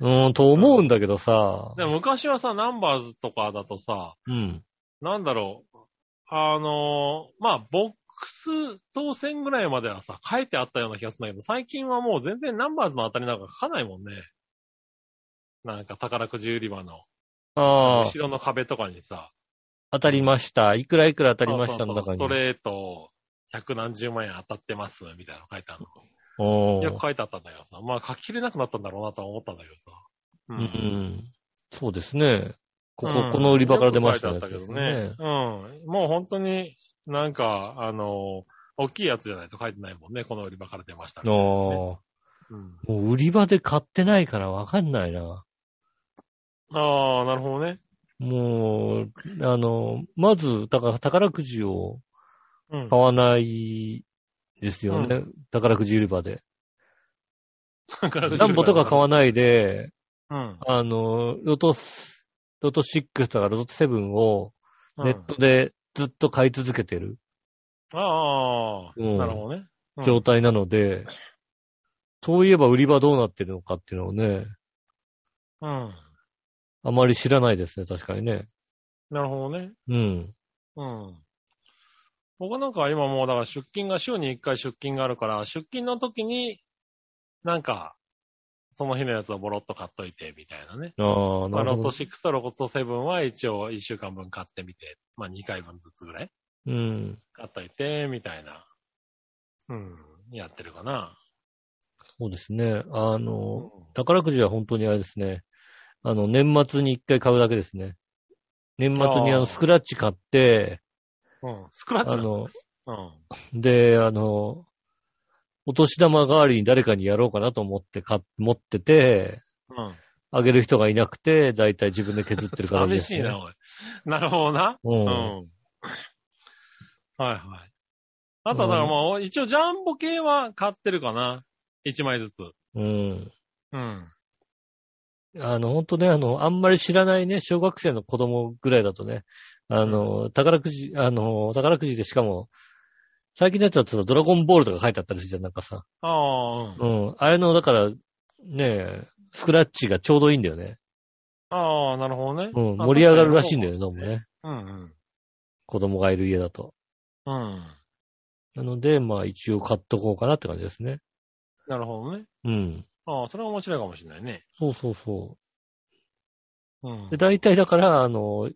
うーん、と思うんだけどさ。でも昔はさ、ナンバーズとかだとさ、うん。なんだろう。あのーまあ、ボックス当選ぐらいまではさ、書いてあったような気がするんだけど、最近はもう全然ナンバーズの当たりなんか書かないもんね。なんか宝くじ売り場の、ああ、後ろの壁とかにさ、当たりました。いくらいくら当たりましたの中に。そうそうそうストレート、百何十万円当たってます、みたいなの書いてあるおの。よく書いてあったんだけどさ。まあ、書ききれなくなったんだろうなとは思ったんだけどさ。ううんうん。そうですね。ここ、うんこの売り場から出ましたよく書いてあったけどね。うん。もう本当になんか、あの、大きいやつじゃないと書いてないもんね。この売り場から出ましたああ、もうん。う売り場で買ってないからわかんないな。ああ、なるほどね。もう、あの、まず、だから宝くじをうん。買わないですよね。宝くじ売り場で。何歩とか買わないで、うん。あの、ロトス、ロト6とかロト7をうんネットでずっと買い続けてるああ、うんなるほどね。うん状態なので、そういえば売り場どうなってるのかっていうのをね、うん。あまり知らないですね、確かにね。なるほどね。うん。うん。僕はなんか今もうだから出勤が週に1回出勤があるから、出勤の時に、なんか、その日のやつをボロッと買っといて、みたいなね。ああ、まあ、なるほどロト。6とロト7は一応1週間分買ってみて、まあ2回分ずつぐらいうん。買っといて、みたいな。うん。やってるかな。そうですね。あの、宝くじは本当にあれですね。あの、年末に一回買うだけですね。年末にあの、スクラッチ買って、うん。スクラッチなあの、うん。で、あの、お年玉代わりに誰かにやろうかなと思って買っ、持ってて、うん。あげる人がいなくて、だいたい自分で削ってる感じです、ね。寂しいな、おい。なるほどな。う。うんん。はいはい。あとはだからまあ、一応ジャンボ系は買ってるかな。一枚ずつ。うん。うん。あの、本当ね、あの、あんまり知らないね、小学生の子供ぐらいだとね、あの、宝くじ、あの、宝くじでしかも、最近のやつだとドラゴンボールとか書いてあったりするじゃん、なんかさ。ああ、うん。うん。あれの、だから、ねえ、スクラッチがちょうどいいんだよね。ああ、なるほどね。うん。あ盛り上がるらしいんだよね、どうも。ね。うん子供がいる家だと。うん。うん。なので、まあ一応買っとこうかなって感じですね。なるほどね。うん。ああ、それは面白いかもしれないね。そうそうそう。うんで、。大体だから、あの、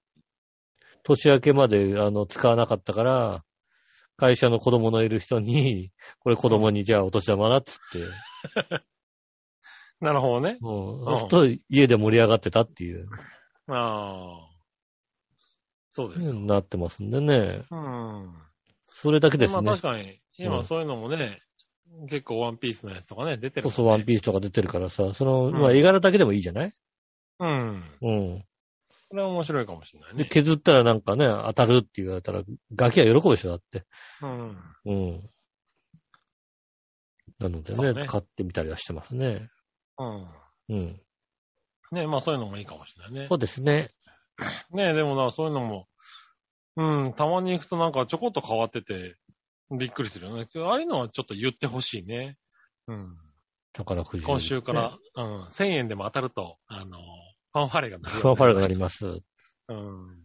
年明けまで、あの、使わなかったから、会社の子供のいる人に、これ子供にじゃあお年玉なっつって、なるほどね。うん。うんそうすると家で盛り上がってたっていう、ああ。そうですよ。なってますんでね。うん。それだけですね。まあ確かに、うん今そういうのもね、結構ワンピースのやつとかね、出てるね。そうそう、ワンピースとか出てるからさ、その、うんまあ絵柄だけでもいいじゃない？うん。うん。それは面白いかもしれないで、ね。削ったらなんかね、当たるって言われたら、ガキは喜ぶでしょ、だって。うん。うん。なのでね、ね買ってみたりはしてますね。うん。うん。ねまあそういうのもいいかもしれないねそ。うですね。ねでもな、そういうのも、うん、たまに行くとなんかちょこっと変わってて、びっくりするよね。ああいうのはちょっと言ってほしいね。うん。宝くじ。今週から、ねうん、1000円でも当たると、あの、ファンファレが鳴。ファンファレがなります。うん。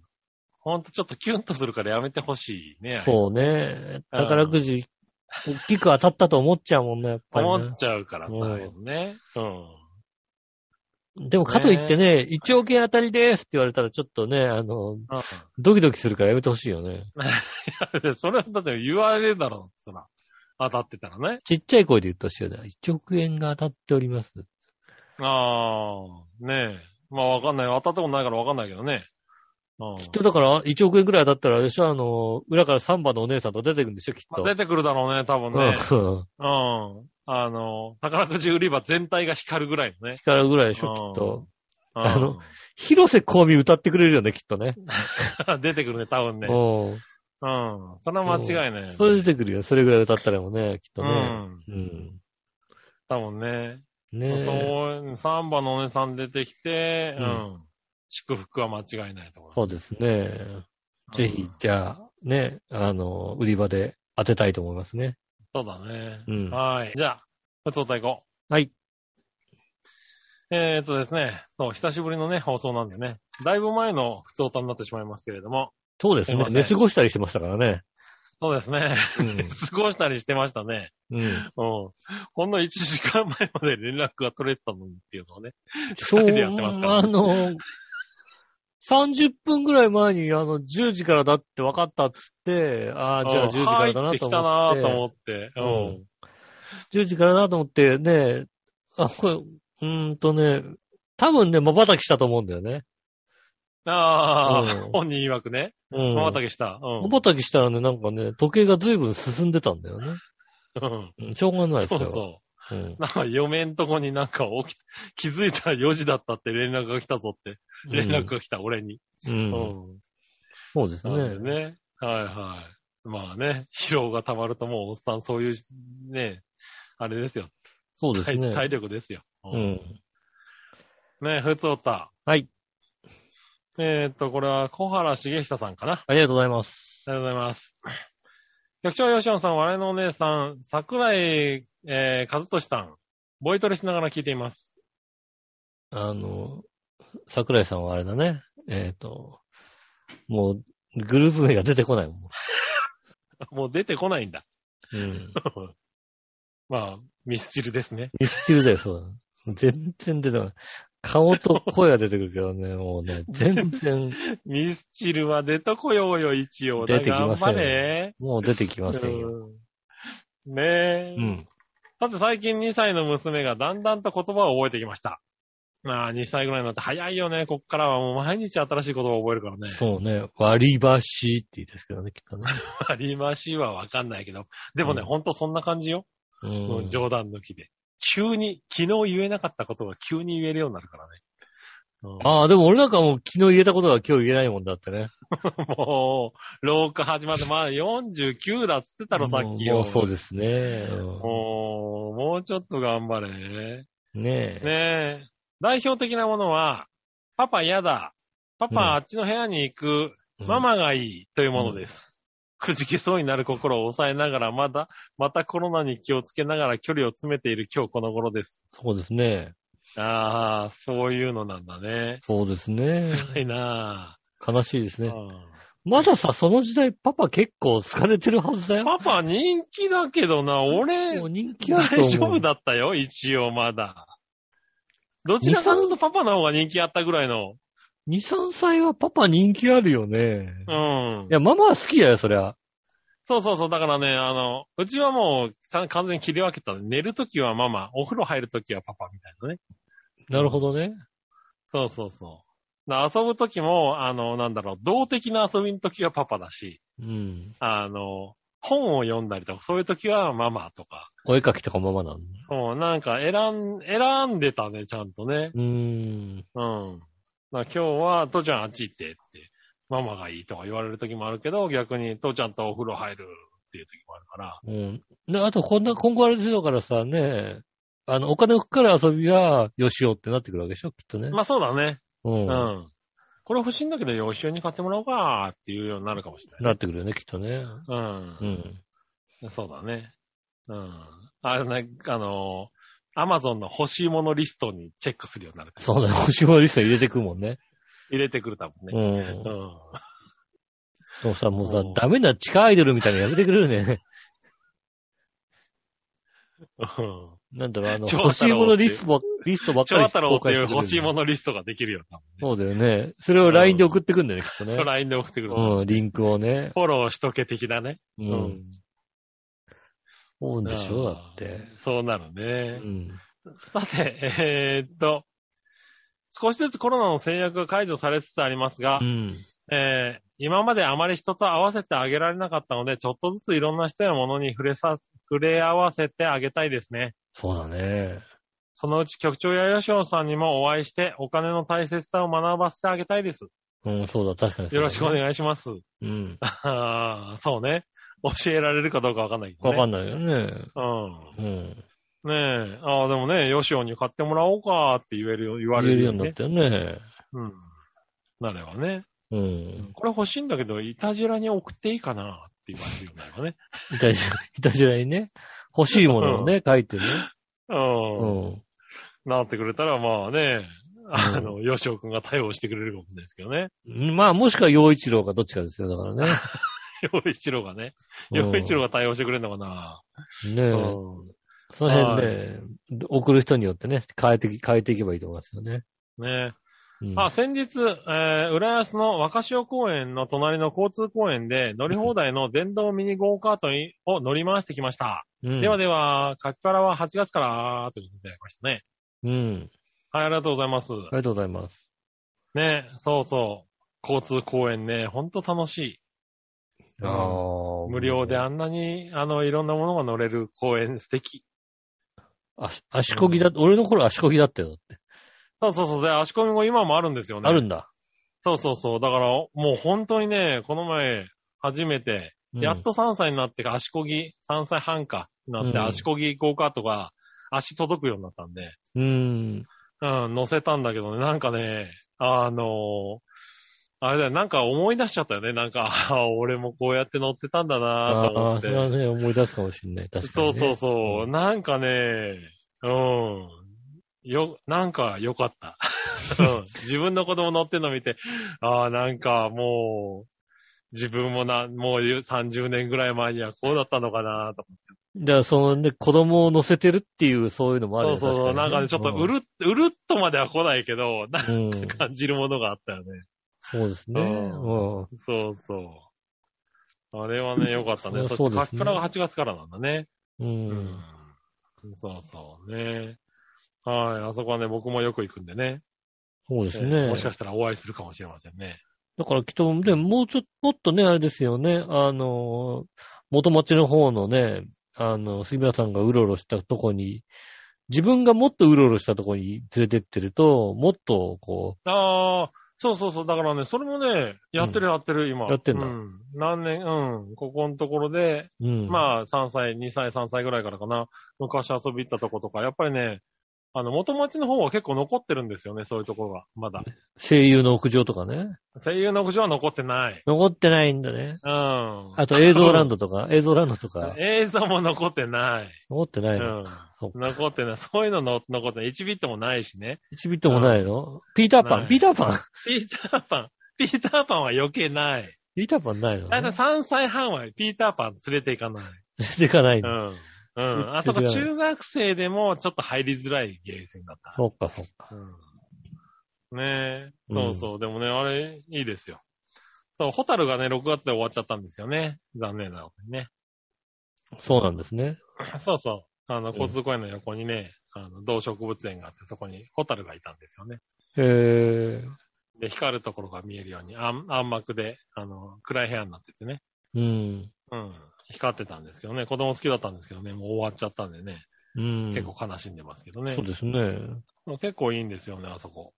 ほんとちょっとキュンとするからやめてほしいね。そうね。宝くじ、大きく当たったと思っちゃうもんね、やっぱりね思っ。ちゃうからさ、うんね。うん。でも、かといってね、1億円当たりですって言われたらちょっとね、あの、うん。ドキドキするからやめてほしいよね。それはだって言われるだろう、そら。当たってたらね。ちっちゃい声で言ってほしいよね。1億円が当たっております。ああ、ねえ。まあわかんない。当たったことないからわかんないけどね。うん。きっとだから、1億円くらい当たったらあれでしょ、あの、裏から3番のお姉さんと出てくるんでしょ、きっと。出てくるだろうね、多分ね。うん。うん。あの、宝くじ売り場全体が光るぐらいのね。力ぐらいでしょ、きっと。うんあの広瀬香美歌ってくれるよね、きっとね。出てくるね、多分ね。うん。うん。それは間違いないよね。それ出てくるよ。それぐらい歌ったらもね、きっとね。うん。うん。多分ね。ねえ。そう、サンバのお姉さん出てきて、ううんん。祝福は間違いないと思そうですね。ぜひ、じゃあ、ね、あの、売り場で当てたいと思いますね。そうだね。うんはい。じゃあ、普通歌行こはい。う。えーっとですね、そう、久しぶりのね、放送なんでね、だいぶ前の普通歌になってしまいますけれども、そうですね寝過ごしたりしてましたからね。そうですね。うん。過ごしたりしてましたね。うん。うん。ほんの1時間前まで連絡が取れてたのにっていうのをね。そう、でやってますからあの、30分ぐらい前に、あの、10時からだって分かったっつって、ああ、じゃあ10時からだなと入ってきたな思って。と思って。ううんん。10時からだと思って、ね、あ、これ、うーんとね、多分ね、瞬きしたと思うんだよね。ああ、うん本人曰くね。うん。まばたきした。うん。瞬きしたらね、なんかね、時計が随分進んでたんだよね。うんうんしょうがないですよ。そうそう。うん。なんか嫁んとこになんか起き、気づいたら4時だったって連絡が来たぞって。連絡が来た、俺に。う。うんん。そうですなんでね。ね。はいはい。まあね、疲労が溜まるともうおっさんそういう、ね、あれですよ。体そうですね。体力ですよ。う。ん。ね、ふつおた。はい。えーっと、これは小原茂久さんかな。ありがとうございます。ありがとうございます。局長吉野さん、我のお姉さん、桜井、えー、和俊さん、ボイトレしながら聞いています。あの、桜井さんはあれだね。えっ、と、もう、グループ名が出てこないもん。もう出てこないんだ。うん。まあ、ミスチルですね。ミスチルだよ、そうだ。全然出てこない。顔と声が出てくるけどね、もうね、全然、ミスチルは出とこようよ、一応。出てきません頑張れ。もう出てきませんよ。うんねえ。うん。さて最近2歳の娘がだんだんと言葉を覚えてきました。まあ、2歳ぐらいになって早いよね。こっからはもう毎日新しい言葉を覚えるからね。そうね。割り箸って言うんですけどね、きっとね。ありましはわかんないけど。でもね、うんほんとそんな感じよ。うん冗談抜きで。急に、昨日言えなかったことが急に言えるようになるからね。うんああ、でも俺なんかもう昨日言えたことが今日言えないもんだってね。もう、廊下始まって、まあ49だっつってたろ、さっきよ。そうですね。もう、もうちょっと頑張れ。ねうんねえ。え。代表的なものは、パパ嫌だ。パうんパあっちの部屋に行く。ママがいいというものです。くじけそうになる心を抑えながら、まだ、またコロナに気をつけながら距離を詰めている今日この頃です。そうですね。ああ、そういうのなんだね。そうですね。辛いな悲しいですね。まださ、その時代パパ結構好かれてるはずだよ。パパ人気だけどな、俺人気。大丈夫だったよ、一応まだ。どちらかというとパパの方が人気あったぐらいの。2、3歳はパパ人気あるよね。うんい。や、ママは好きだよ、そりゃ。そうそうそう。だからね、あの、うちはもうさ完全に切り分けたの。寝るときはママ、お風呂入るときはパパみたいなね。なるほどね。そうそうそう。だ遊ぶときも、あの、なんだろう、動的な遊びのときはパパだし、うん。あの、本を読んだりとか、そういうときはママとか。お絵描きとかママなんだ。そう、なんか選ん、選んでたね、ちゃんとね。うーん。うん。今日は、父ちゃんあっち行ってって、ママがいいとか言われる時もあるけど、逆に父ちゃんとお風呂入るっていう時もあるから。うん。で、あと、こんな、今後あれですよからさ、ね、あの、お金をかかる遊びは、よしおってなってくるわけでしょ、きっとね。まあそうだね。う。うんん。これ欲しいんだけど、よしおに買ってもらおうかっていうようになるかもしれな。ないってくるよね、きっとね。う。うんん。そうだね。うん。あれね、あの、アマゾンの欲しいものリストにチェックするようになる。そうだよ、星物リスト入れてくもんね。入れてくる多分うね。んう。ん。そうさ、もうさうん、ダメな地下アイドルみたいなのやめてくれるね。うん。なんだろう、あの、超欲しいものリストばリストばっかり超太郎っていう欲しいものリストができるよね。そうだよね。それを LINE で送ってくんだよね、きっとねそう。LINE で送ってくる。うん、リンクをね。フォローしとけ的だね。う。。うんそうでしょ、だって。そうなるうね。ん。さて、えーっと、少しずつコロナの制約が解除されつつありますがう、ん。えー今まであまり人と合わせてあげられなかったので、ちょっとずついろんな人や物に触れさ、触れ合わせてあげたいですね。そうだね。そのうち局長や吉尾さんにもお会いして、お金の大切さを学ばせてあげたいです。うん、そうだ、確かにね、よろしくお願いします。うん。あーそうね。教えられるかどうかわかんないけどね。わかんないよね。うん。うん。ねえ。ああ、でもね、ヨシオに買ってもらおうかって言えるよ、言わ言えるようになっ。たよね。うん。なればね。うん。これ欲しいんだけど、いたじらに送っていいかなって言われるようになればね。いたじら、いたじらにね、欲しいものをね、書いてね。う。うんん。なってくれたら、まあね、あの、ヨシオくんが対応してくれるかもしれないですけどね。まあ、もしくは陽一郎かどっちかですよ、だからね。ヨイチローがね。うんヨイチローが対応してくれるのかな。ねえ。うその辺ね、送る人によってね、変えてき、変えていけばいいと思いますよね。ん。ねうんあ、先日、えー、浦安の若潮公園の隣の交通公園で乗り放題の電動ミニゴーカートにを乗り回してきました。うんではでは、カキパラは8月からということでましたね。うん。はい、ありがとうございます。ありがとうございます。ね、そうそう。交通公園ね、ほんと楽しい。無料であんなに、あの、いろんなものが乗れる公園素敵。足、足こぎだ、俺の頃足こぎだったよ、だって。そうそうそう。で、足込みも今もあるんですよね。あるんだ。そうそうそう。だから、もう本当にね、この前、初めて、うんやっと3歳になってか足こぎ、3歳半か、なってうん足こぎゴーカートが足届くようになったんで、うん。うん、乗せたんだけどね、なんかね、あのあれだよ、なんか思い出しちゃったよね。なんか、あ俺もこうやって乗ってたんだなとああ、思って。それはね、思い出すかもしれない。確かに、ね。そうそうそう。うんなんかね、うん。よ、なんか良かった。うん自分の子供乗ってんの見て、ああ、なんかもう、自分もな、もう30年ぐらい前にはこうだったのかなと。だから、そのね、子供を乗せてるっていう、そういうのもあるよそうそうそう。なんかね、ちょっとうるっ、うるっとまでは来ないけど、なんかうん。うん。感じるものがあったよね。そうですね。ううんん。そうそう。あれはね、良かったね。そうそうですねカキプラが8月からなんだね。う。うんそうそうね。はい。あそこはね、僕もよく行くんでね。そうですえーね。もしかしたらお会いするかもしれませんね。だからきっと、でももうちょっと、もっとね、あれですよね、あの、元町の方のね、あの、杉村さんがうろうろしたとこに、自分がもっとうろうろしたとこに連れてってると、もっと、こああ、そうそうそう。だからね、それもね、やってるやってる、今。やってんだうん。何年、うん。ここのところで、う、うん。まあ、3歳、2歳、3歳ぐらいからかな。昔遊び行ったとことか、やっぱりね、あの、元町の方は結構残ってるんですよね、そういうところが。まだ。声優の屋上とかね。声優の屋上は残ってない。残ってないんだね。うん。あと映像ランドとか、映像ランドとか、映像も残ってない。残ってないの？うん。そっか残ってない。そういうのの残ってない。1ビットもないしね。1ビットもないの？ピーターパン、ピーターパン？ピーターパン。ピーターパンは余計ない。ピーターパンないのだいたい3歳半はピーターパン連れて行かない。出てかないの？うん。うん。あそこ中学生でもちょっと入りづらいゲーセンだった。そっかそっか。うん。ねえ。うんそうそう。でもね、あれ、いいですよ。そう、ホタルがね、6月で終わっちゃったんですよね。残念なことにね。そうなんですね。そうそう。あの、交通公園の横にね、あの、動植物園があって、そこにホタルがいたんですよね。へえ。で、光るところが見えるように、暗暗幕で、あの、暗い部屋になっててね。うん。うん。光ってたんですけどね。子供好きだったんですけどね。もう終わっちゃったんでね。うん。結構悲しんでますけどね。そうですね。結構いいんですよね、あそこ。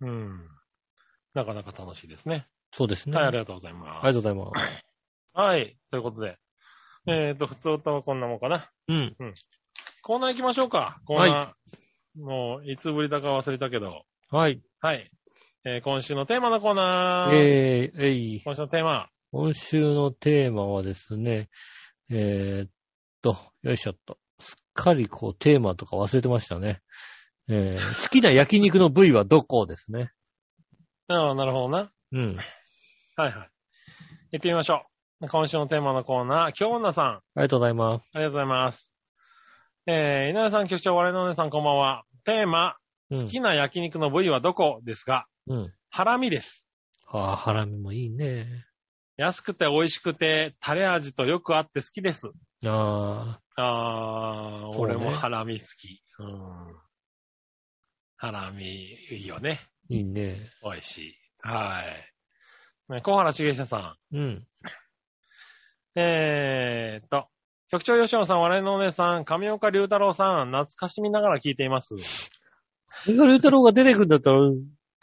うん。なかなか楽しいですね。そうですね。はい、ありががとうございます。とうございます。はい。ということで。えっ、と、普通歌はこんなもんかな。うん。コーナー行きましょうか。コーナー。もう、いつぶりだか忘れたけど。はい。はい。えー今週のテーマのコーナー。えー、えい。今週のテーマ。今週のテーマはですね、えーっと、よいしょっと。すっかりこうテーマとか忘れてましたね。えー好きな焼肉の部位はどこですね？ああ、なるほどな。うん。はいはい。行ってみましょう。今週のテーマのコーナー、京女さん。ありがとうございます。ありがとうございます。えー、稲田さん、局長、我々のお姉さん、こんばんは。テーマ、うん好。きな焼肉の部位はどこですが、うん。ハラミです。ああ、ハラミもいいね。安くて美味しくて、タレ味とよく合って好きです。ああー、そうね俺もハラミ好き。うん。ハラミ、いいよね。あ、いいね。美味しい。はい。ね、小原茂久さん。うん。えーっと、局長吉野さん、我々のお姉さん、上岡龍太郎さん、懐かしみながら聞いています。映画龍太郎が出てくるんだったら、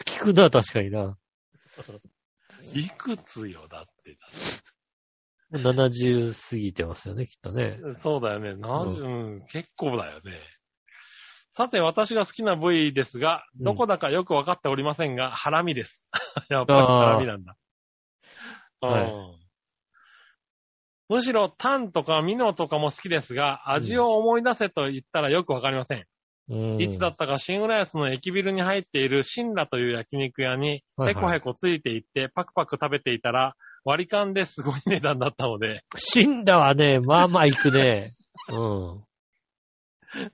聞くな、確かにな。いくつよ、だって。70過ぎてますよね、きっとね。そうだよね。なんうん、結構だよね。さて、私が好きな部位ですが、うんどこだかよくわかっておりませんが、ハラミです。やっぱりハラミなんだ。はいうんむしろ、タンとかミノとかも好きですが、味を思い出せと言ったらよくわかりません。うん。いつだったか新浦安の駅ビルに入っているシンラという焼肉屋に、はいはいへこへこついていって、パクパク食べていたら、割り勘ですごい値段だったので、死んだはね、まあまあ行くね。うん。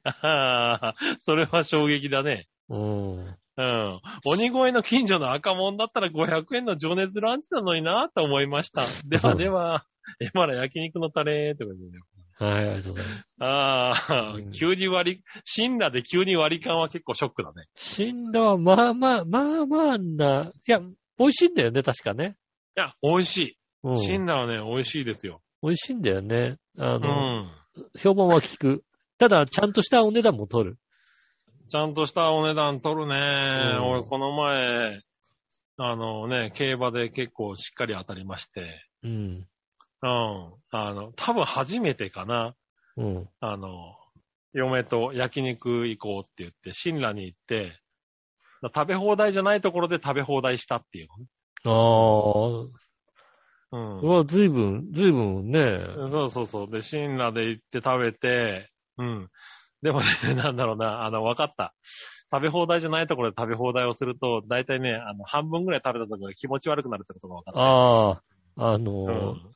ああ、それは衝撃だね。うん。うん。鬼越の近所の赤門だったら500円の情熱ランチなのになと思いました。ではでは、え、まだ焼肉のタレってことで、ね。はい、ありがとうございます。ああ、うん急に割り、シンラで急に割り勘は結構ショックだね。死んだはまあまあ、まあまあな。いや、美味しいんだよね、確かね。いや、美味しい。うん。シンラはね、美味しいですよ。美味しいんだよね。あうの、ん。評判は聞く。ただ、ちゃんとしたお値段も取る。ちゃんとしたお値段取るね。うん俺、この前、あのね、競馬で結構しっかり当たりまして。うん。うん。あの、多分初めてかな。うん。あの、嫁と焼肉行こうって言って、新羅に行って、食べ放題じゃないところで食べ放題したっていうああ、のね。うわ、ずいぶん、ずいぶんね。うん。そうそうそう。で、新羅で行って食べて、うん。でもね、なんだろうな、あの、わかった。食べ放題じゃないところで食べ放題をすると、だいたいね、あの、半分ぐらい食べた時が気持ち悪くなるってことが分かった。ああ、あのーうん。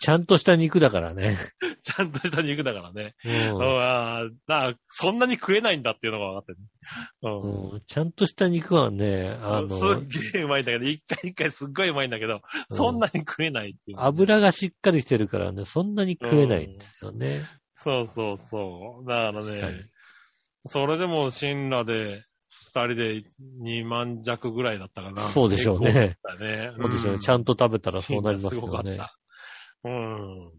ちゃんとした肉だからね。ちゃんとした肉だからね。ううん、あーなそんなに食えないんだっていうのが分かってる、ね。うんん。うんちゃんとした肉はね、あの、すっげえうまいんだけど、一回一回すっごいうまいんだけど、そんなに食えないっていう、油がしっかりしてるからね、そんなに食えないんですよね。そうそうそう。だからね、それでも新羅で、二人で2万弱ぐらいだったかな。そうでしょうねね。そうですよね。ちゃんと食べたらそうなりますすごかよね。った。うん。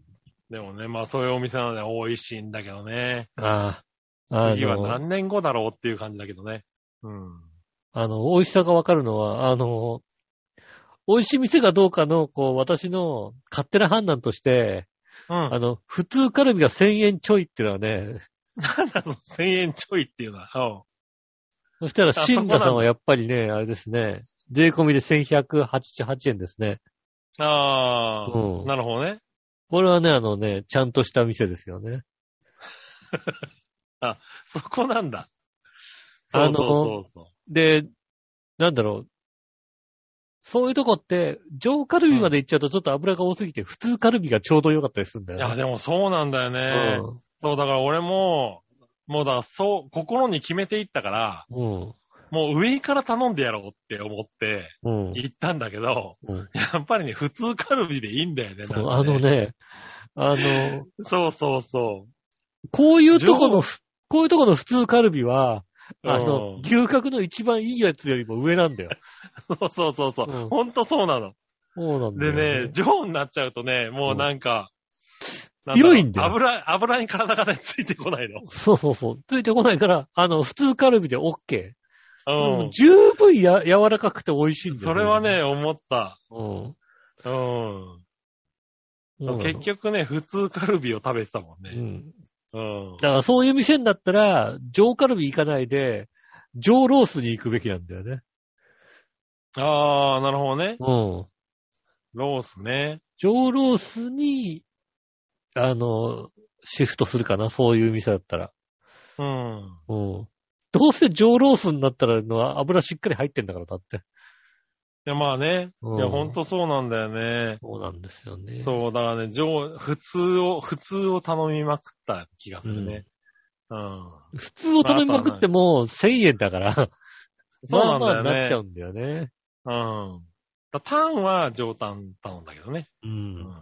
でもね、まあそういうお店なので美味しいんだけどね。ああ。あ次はの、何年後だろうっていう感じだけどね。うん。あの、美味しさがわかるのは、あの、美味しい店がどうかの、こう、私の勝手な判断として、うん。あの、普通カルビが1000円ちょいっていうのはね、なんだろう、1000円ちょいっていうのは。うんそしたら、そこシンダさんはやっぱりね、あれですね、税込みで1188円ですね。ああ、うんなるほどね。これはね、あのね、ちゃんとした店ですよね。そこなんだ。あのそうそうそうそう。で、なんだろう。そういうとこって、上カルビまで行っちゃうとちょっと油が多すぎて、普通カルビがちょうど良かったりするんだいや。でもそうなんだよね。うんそう、だから俺も、もうだからそう、心に決めていったから、うん。もう上から頼んでやろうって思ってうん。行ったんだけど、うんやっぱりね、普通カルビでいいんだよね。そう、なんかあの。ね、あの、そうそうそこういうとこの、こういうとこの普通カルビは、う。あの、うん牛角の一番いいやつよりも上なんだよ。そうそうそうそう。うんほんとそうなの。そうなんだでよ、ね、上になっちゃうとね、もうなんか、な強いんだよ油、油に体がね、ついてこないの。そうそうそう。ついてこないから、あの、普通カルビで OK。うん。十分や柔らかくて美味しいんだよ。それはね、思った。うん、うん。結局ね、普通カルビを食べてたもんね。うん。うん。だからそういう店になったら、上カルビ行かないで、上ロースに行くべきなんだよね。ああ、なるほどね。うん。ロースね。上ロースに、あの、シフトするかな、そういう店だったら。うん。うん。どうせ上ロースになったらのは油しっかり入ってんだから、だって。いや、まあね。うんいや、ほんとそうなんだよね。そうなんですよね。そう、だからね、上、普通を、普通を頼みまくった気がするね。うん。普通を頼みまくっても1000円だから、そうまあなんだよね。まあなっちゃうんだよね。うん。だタンは上タン頼んだけどね。う。うん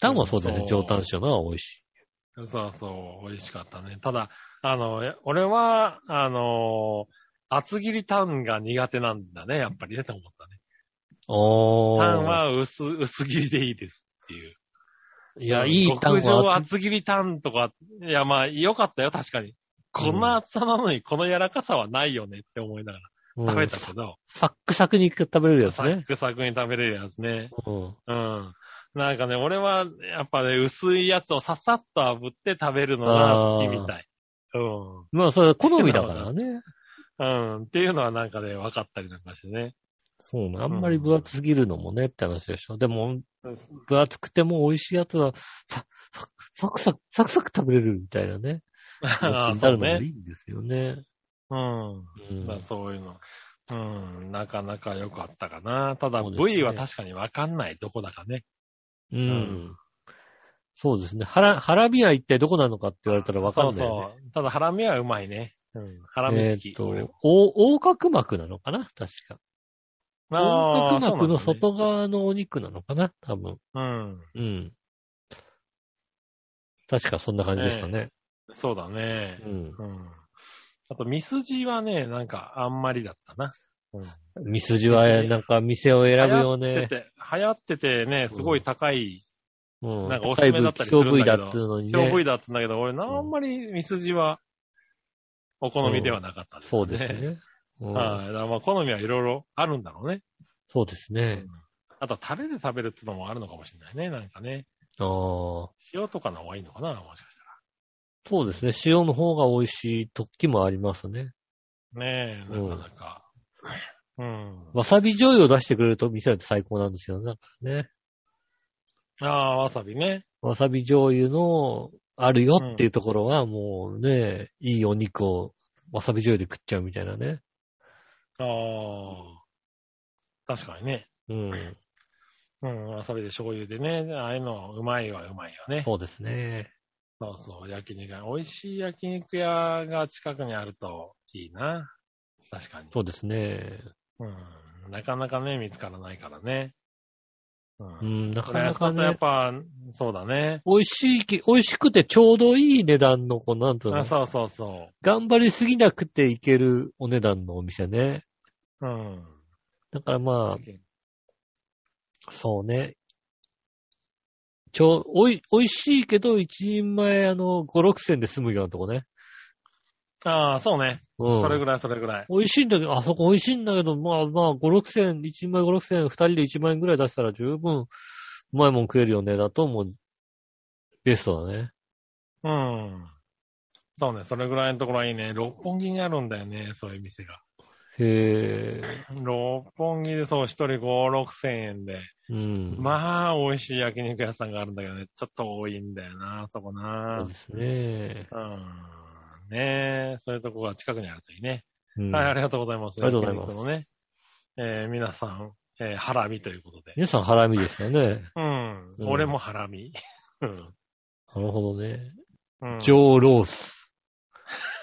タンはそうだよね。上タン塩のは美味しい。そうそう、美味しかったね。ただ、あの、え俺は、あの厚切りタンが苦手なんだね、やっぱりね、と思ったね。おー。タンは薄、薄切りでいいですっていう。いや、いいタン極上は。厚切りタンとか、いや、まあ、良かったよ、確かに。こんな厚さなのに、この柔らかさはないよねって思いながらうん食べたけど、サックサクに食べれるやつサねッ。クサクに食べれるやつね。うん。うん。なんかね、俺は、やっぱね、薄いやつをささっと炙って食べるのが好きみたい。うん。まあ、それは好みだからね。うん。っていうのはなんかね、分かったりなんかしてね。そうね。あんまり分厚すぎるのもねって話でしょ。でも、分厚くても美味しいやつは、ササクサク、サクサク食べれるみたいなね。あになるのもいね。いんですよね。うん。うんまあそういうの。うん。なかなか良かったかな。ただ、部位は確かに分かんない。どこだかね。うん。んそうですね。ハラ、ハラミは一体どこなのかって言われたら分かんない、ね。そうそう。ただ、ハラミはうまいね。うん。ハラミ好き。えーっとお横隔膜なのかな？確か。横隔膜の外側のお肉なのかな？多分。なんうん。確かそんな感じでしたね。うん。そうだね。うん。うん。あと、ミスジはね、なんか、あんまりだったな。うん。ミスジはなんか店を選ぶよね。流行ってて、流行っててね、すごい高い、うん。なんかおすすめだったりするんだけどだっていうのにね。超部位だったんだけど、俺、なあんまりミスジは、お好みではなかったです、そうです。ね。うんはい。だまあ、好みはいろいろあるんだろうね。そうですね。あと、タレで食べるっていうのもあるのかもしれないね。なんかね。ああ。塩とかの方がいいのかなもしかしたそうですね。塩の方が美味しい時もありますね。ら。ねえ、うんなかなか。うん。わさび醤油を出してくれると店だと最高なんですよね。だからね。ああ、わさびね。わさび醤油のあるよっていうところはもうね、いいお肉をわさび醤油で食っちゃうみたいなね。ああ。確かにね。うん。うん、わさびで醤油でね。ああいうの、うまいはうまいよね。そうですね。そうそう、焼肉屋。美味しい焼肉屋が近くにあるといいな。確かに。そうですね。うん。なかなかね、見つからないからね。う。うんん、なか浦なかねやっ、ぱ、そうだね。美味しいき、美味しくてちょうどいい値段の、こう、なんとあそうそうそ頑張りすぎなくていけるお値段のお店ね。う。うん。だからまあ、そうね。ちょ、おい、美味しいけど、一人前、あの、5、6千で済むようなとこね。ああ、そうね。うん。それぐらい、それぐらい。美味しいんだけど、あそこ美味しいんだけど、まあまあ、5、6千、1人前5、6千、2人で1万円ぐらい出したら十分、うまいもん食えるよね、だともう、ベストだね。うん。そうね、それぐらいのところはいいね。六本木にあるんだよね、そういう店が。へえ。六本木でそう、一人5、6千円で。うん。まあ、美味しい焼肉屋さんがあるんだけどね、ちょっと多いんだよな、そこそなう。ですね。うん。ねえ、そういうとこが近くにあるといいね。うん、はい、ありがとうございます。ありがとうございますね、えー皆さん、えーハラミということで。皆さん、ハラミですよね。うん。うん俺もハラミ。うん。なるほどね。うんジョーロース。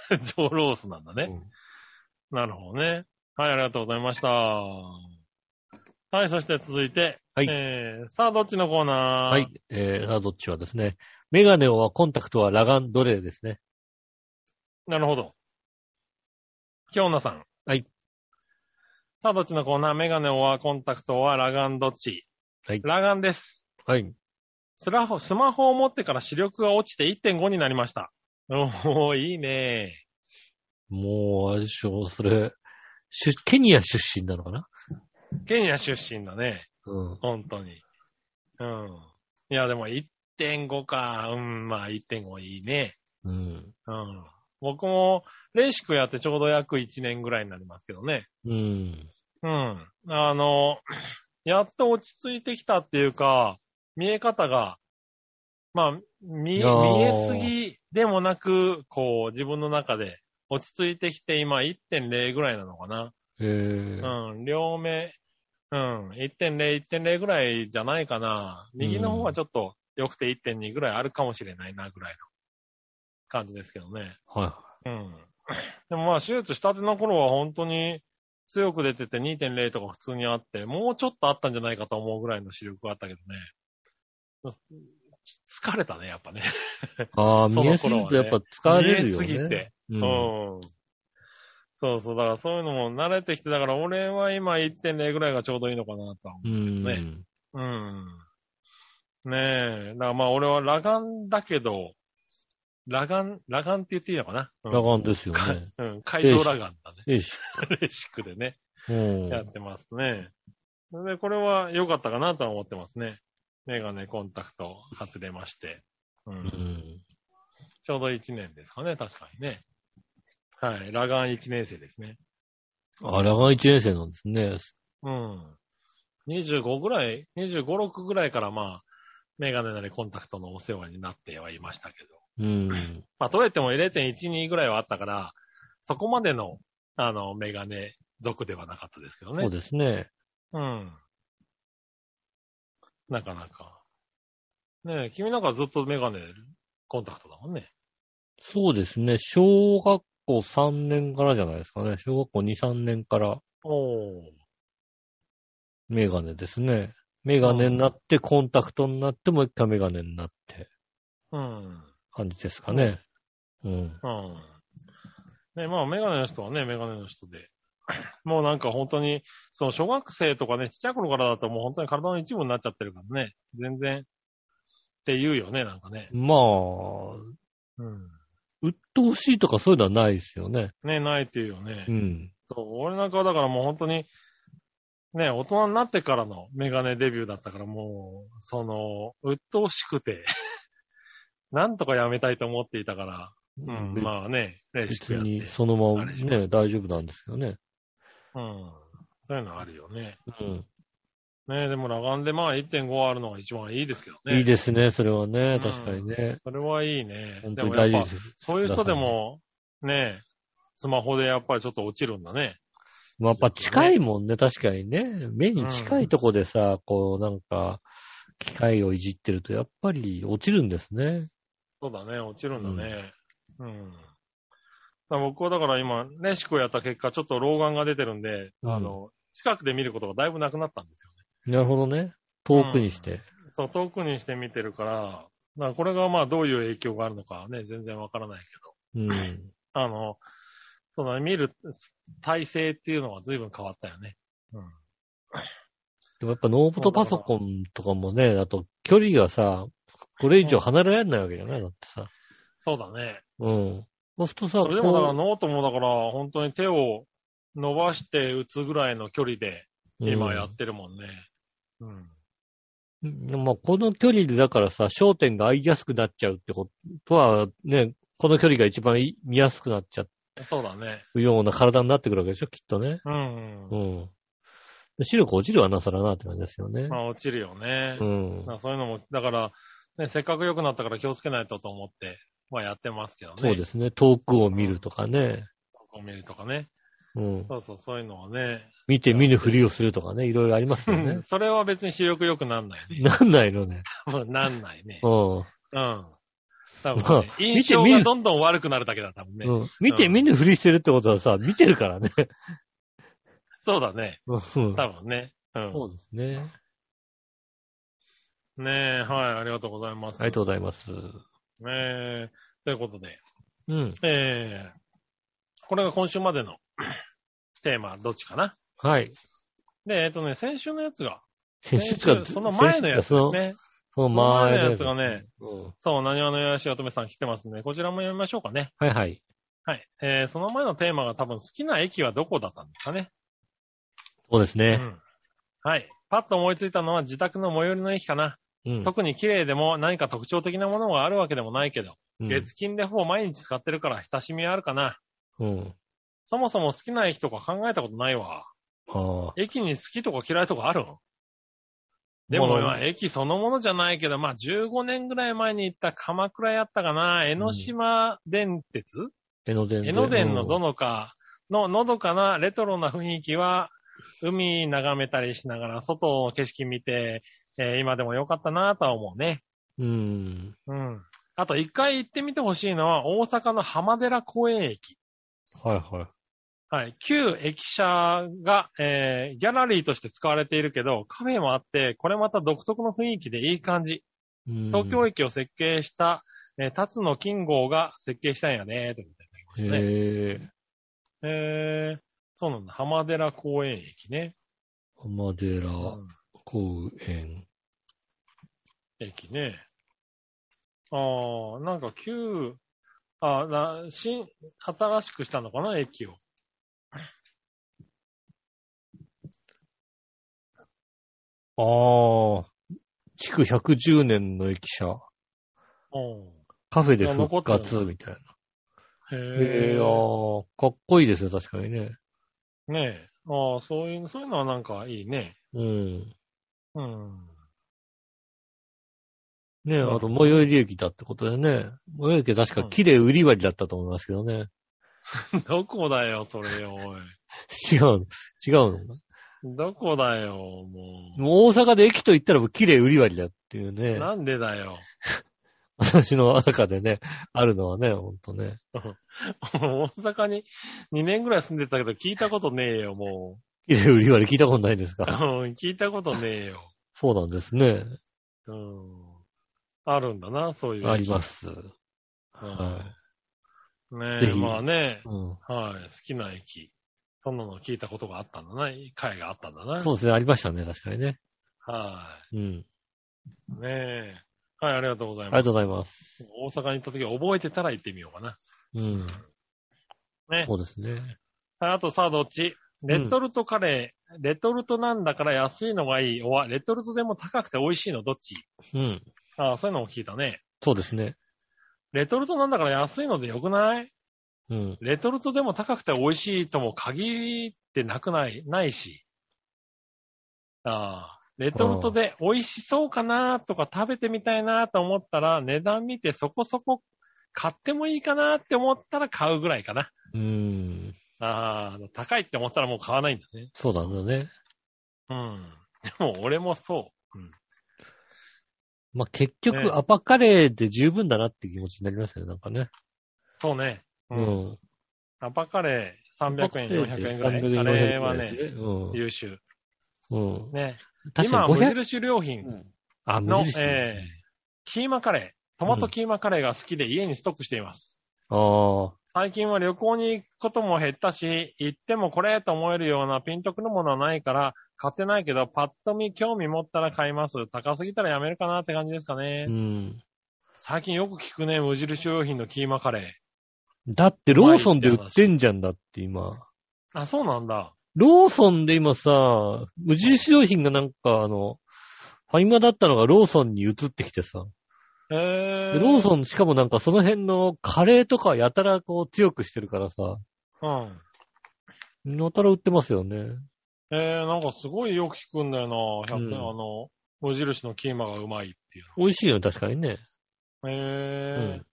上ロースなんだね。うんなるほどね。はい、ありがとうございました。はい、そして続いて、はいえー、さあ、どっちのコーナー？はい。えー、さあどっちはですね。メガネはコンタクトは裸眼どれですね。なるほど。京奈さん。はい。さあ、どっちのコーナーメガネはコンタクトは裸眼どっち？はい裸眼です。はい。スマホ、スマホを持ってから視力が落ちて1.5になりました。おー、いいね。もう、あれでしょ、それ、出ケニア出身なのかな？ケニア出身だね。うん。本当に。うん。いや、でも1.5か。うん、まあ1.5いいね。うん。うん。僕も、レーシックやってちょうど約1年ぐらいになりますけどね。うん。うん。あの、やっと落ち着いてきたっていうか、見え方が、まあ、見、見えすぎでもなく、こう、自分の中で落ち着いてきて、今1.0ぐらいなのかな。えー、うん、両目、うん、1.0、1.0ぐらいじゃないかな。右の方はちょっと良くて1.2ぐらいあるかもしれないな、ぐらいの感じですけどね。はうん。でもまあ、手術したての頃は本当に強く出てて2.0とか普通にあって、もうちょっとあったんじゃないかと思うぐらいの視力があったけどね。疲れたね、やっぱね。い。ああ、ね見えすぎるとやっぱ疲れるよね。見えすぎて。う。うんん。そうそう、だからそういうのも慣れてきて、だから俺は今1.0ぐらいがちょうどいいのかなとは思うん。ねう。うん。ねえ。だからまあ俺は裸眼だけど、裸眼、裸眼って言っていいのかな、うん、裸眼ですよね。うん、解凍裸眼だね。よし。レシックでね、うん。やってますね。で、これは良かったかなとは思ってますね。メガネコンタクト外れまして。う。うんん。ちょうど1年ですかね、確かにね。はい。裸眼1年生ですね。あ、裸眼1年生なんですね。うん。25ぐらい、25、6ぐらいからまあ、メガネなりコンタクトのお世話になってはいましたけど。うん。まあ、取れても0.12ぐらいはあったから、そこまでの、あの、メガネ族ではなかったですけどね。そうですね。うん。なかなか。ねえ、君なんかずっとメガネ、コンタクトだもんね。そうですね。小学校3年からじゃないですかね。小学校2、3年からおー。メガネですね。メガネになって、コンタクトになって、もう一回メガネになって、うん。感じですかね。うん。うん。ね、まあ、メガネの人はね、メガネの人で。もうなんか本当に、その小学生とかね、ちっちゃい頃からだともう本当に体の一部になっちゃってるからね。全然、って言うよね、なんかね。まあ、うん。鬱陶しいとかそういうのはないですよね。ね、ないっていうよね。うん。そう、俺なんかはだからもう本当に、ね、大人になってからのメガネデビューだったからもう、その、鬱陶しくて、なんとかやめたいと思っていたから、うん、べまあね。別にそのままね、大丈夫なんですよね。うん。そういうのあるよね。うん。ねでも裸眼でまあ1.5あるのが一番いいですけどね。いいですね、それはねうん。確かにね。それはいいね。本当に大事です。そういう人でも、ねスマホでやっぱりちょっと落ちるんだね。まあやっぱ近いもんね、確かにね。目に近いとこでさ、こうなんか、機械をいじってると、やっぱり落ちるんですね。そうだね、落ちるんだね。うん。だから僕はだから今、レシックをやった結果、ちょっと老眼が出てるんで、うんあの、近くで見ることがだいぶなくなったんですよね。なるほどね。遠くにして。そう、遠くにして見てるから、だからこれがまあどういう影響があるのかはね、全然わからないけど。うん。あの、その見る体勢っていうのは随分変わったよね。うん。でもやっぱノートパソコンとかもね、あと距離がさ、これ以上離れられないわけじゃないだってさ。そうだね。うん。そうするとさ、それでもだからこノートもだから本当に手を伸ばして打つぐらいの距離でう今やってるもんね。うん。うんまあ、この距離でだからさ、焦点が合いやすくなっちゃうってことは、ね、この距離が一番い見やすくなっちゃそうだね。うような体になってくるわけでしょ、きっとね。うん。うん。で視力落ちるわな、そらなって感じですよね。まあ落ちるよね。うん。まあそういうのも、だから、ね、せっかく良くなったから気をつけないとと思って、まあやってますけどね。そうですね。遠くを見るとかね。こう見るとかね。うん。そうそう、そういうのはね。見て見ぬふりをするとかね。いろいろありますよね。それは別に視力良くなんないね。なんないのね。多分なんないね。うん。うん。多分、まあね、印象がどんどん悪くなるだけだ、多分ね。うん。見て見ぬふりしてるってことはさ、見てるからね。そうだね。うん。多分ね。うん。そうですね。ねえ、はい、ありがとうございます。ありがとうございます。ねえ、ということで、うん。えー、これが今週までの テーマ、どっちかな？はい。で、えっ、とね、先週のやつが、先先週週その前のやつですね。その前前のやつがね、うん。そう、何話のよやしおとめさん来てますね。こちらも読みましょうかね。はいはい。はい。えー、その前のテーマが多分好きな駅はどこだったんですかね。そうですね。うん。はい。パッと思いついたのは自宅の最寄りの駅かな。うん。特に綺麗でも何か特徴的なものがあるわけでもないけど、うん月金でほぼ毎日使ってるから親しみはあるかな。うん。そもそも好きな駅とか考えたことないわ。ああ。駅に好きとか嫌いとかある？のでも、駅そのものじゃないけど、まあ15年ぐらい前に行った鎌倉やったかな、江ノ島電鉄、江ノ電で。江ノ電のどの、のかののどかなレトロな雰囲気は、海眺めたりしながら外の景色見て、えー今でも良かったなとは思うね。うん。うん。あと一回行ってみてほしいのは大阪の浜寺公園駅。はいはい。はい。旧駅舎が、えーギャラリーとして使われているけど、カフェもあって、これまた独特の雰囲気でいい感じ。うん東京駅を設計した、えー辰野金剛が設計したんやね、ということでいただきましたね。へえ。えー、そうなんだ。浜寺公園駅ね。浜寺うん公園。駅ね。ああ、なんか旧、あな、新、新しくしたのかな、駅を。ああ。築110年の駅舎。うん。カフェで復活みたいな。へへえ、ああ、かっこいいですよ、確かにね。ねえ。ああ、そういう、そういうのはなんかいいね。うん。うん。ねうんあと、最寄り駅だってことでね。最寄り駅は確か綺麗売り割りだったと思いますけどね。どこだよ、それよ、おい。違う、違うの？どこだよ、ももう大阪で駅と言ったらもう綺麗売り割りだっていうう。ね。なんでだよ。私の中でね、あるのはね、ほんとね。大阪に2年ぐらい住んでたけど聞いたことねえよ、も 綺麗売り割り聞いたことないですう。か？うん聞いたことねえよ。そうなんですね。うん。あるんだな、そういう。あります。うんはねえ、まあね、うん。はい、好きな駅。そんなの聞いたことがあったんだな、会があったんだな。そうですね、ありましたね、確かにね。はうん。い。ねえ。はい、ありがとうございます。ありがとうございます。大阪に行った時覚えてたら行ってみようかな。うん。ね。そうですね。はいあとさあどっち？レトルトカレー、レトルトなんだから安いのがいい。おわ、レトルトでも高くて美味しいのどっち？うん。ああ、そういうのも聞いたね。そうですね。レトルトなんだから安いのでよくない？うん。レトルトでも高くて美味しいとも限ってなくない、ないし。ああ、レトルトで美味しそうかなとか食べてみたいなと思ったら値段見てそこそこ買ってもいいかなって思ったら買うぐらいかな。うーん。ああ、高いって思ったらもう買わないんだね。そうなんだね。うん。でも俺もそう。うん。まあ、結ね局、アパカレーで十分だなって気持ちになりますよね、なんかね。そうね。う。うんん。アパカレー300円、400円ぐらい。300円あれは400円ね、うん。優秀。うん。ね。確かに今、無500、印良品うんあ、の無印。えキーマカレー、トマトキーマカレーが好きで家にストックしています。ああ、最近は旅行に行くことも減ったし、行ってもこれと思えるようなピンとくるものはないから、買ってないけど、パッと見興味持ったら買います。高すぎたらやめるかなって感じですかね。うん。最近よく聞くね、無印良品のキーマカレだってローソンで売ってんじゃんだって今。ー。あ、そうなんだ。ローソンで今さ、無印良品がなんかあの、ファイマだったのがローソンに移ってきてさ。へー。でローソンしかもなんかその辺のカレーとかやたらこう強くしてるからさ、うん。やたら売ってますよね。えー、なんかすごいよく聞くんだよな。100うんあの、無印のキーマがうまいっていう。美味しいよ、確かにね。へー。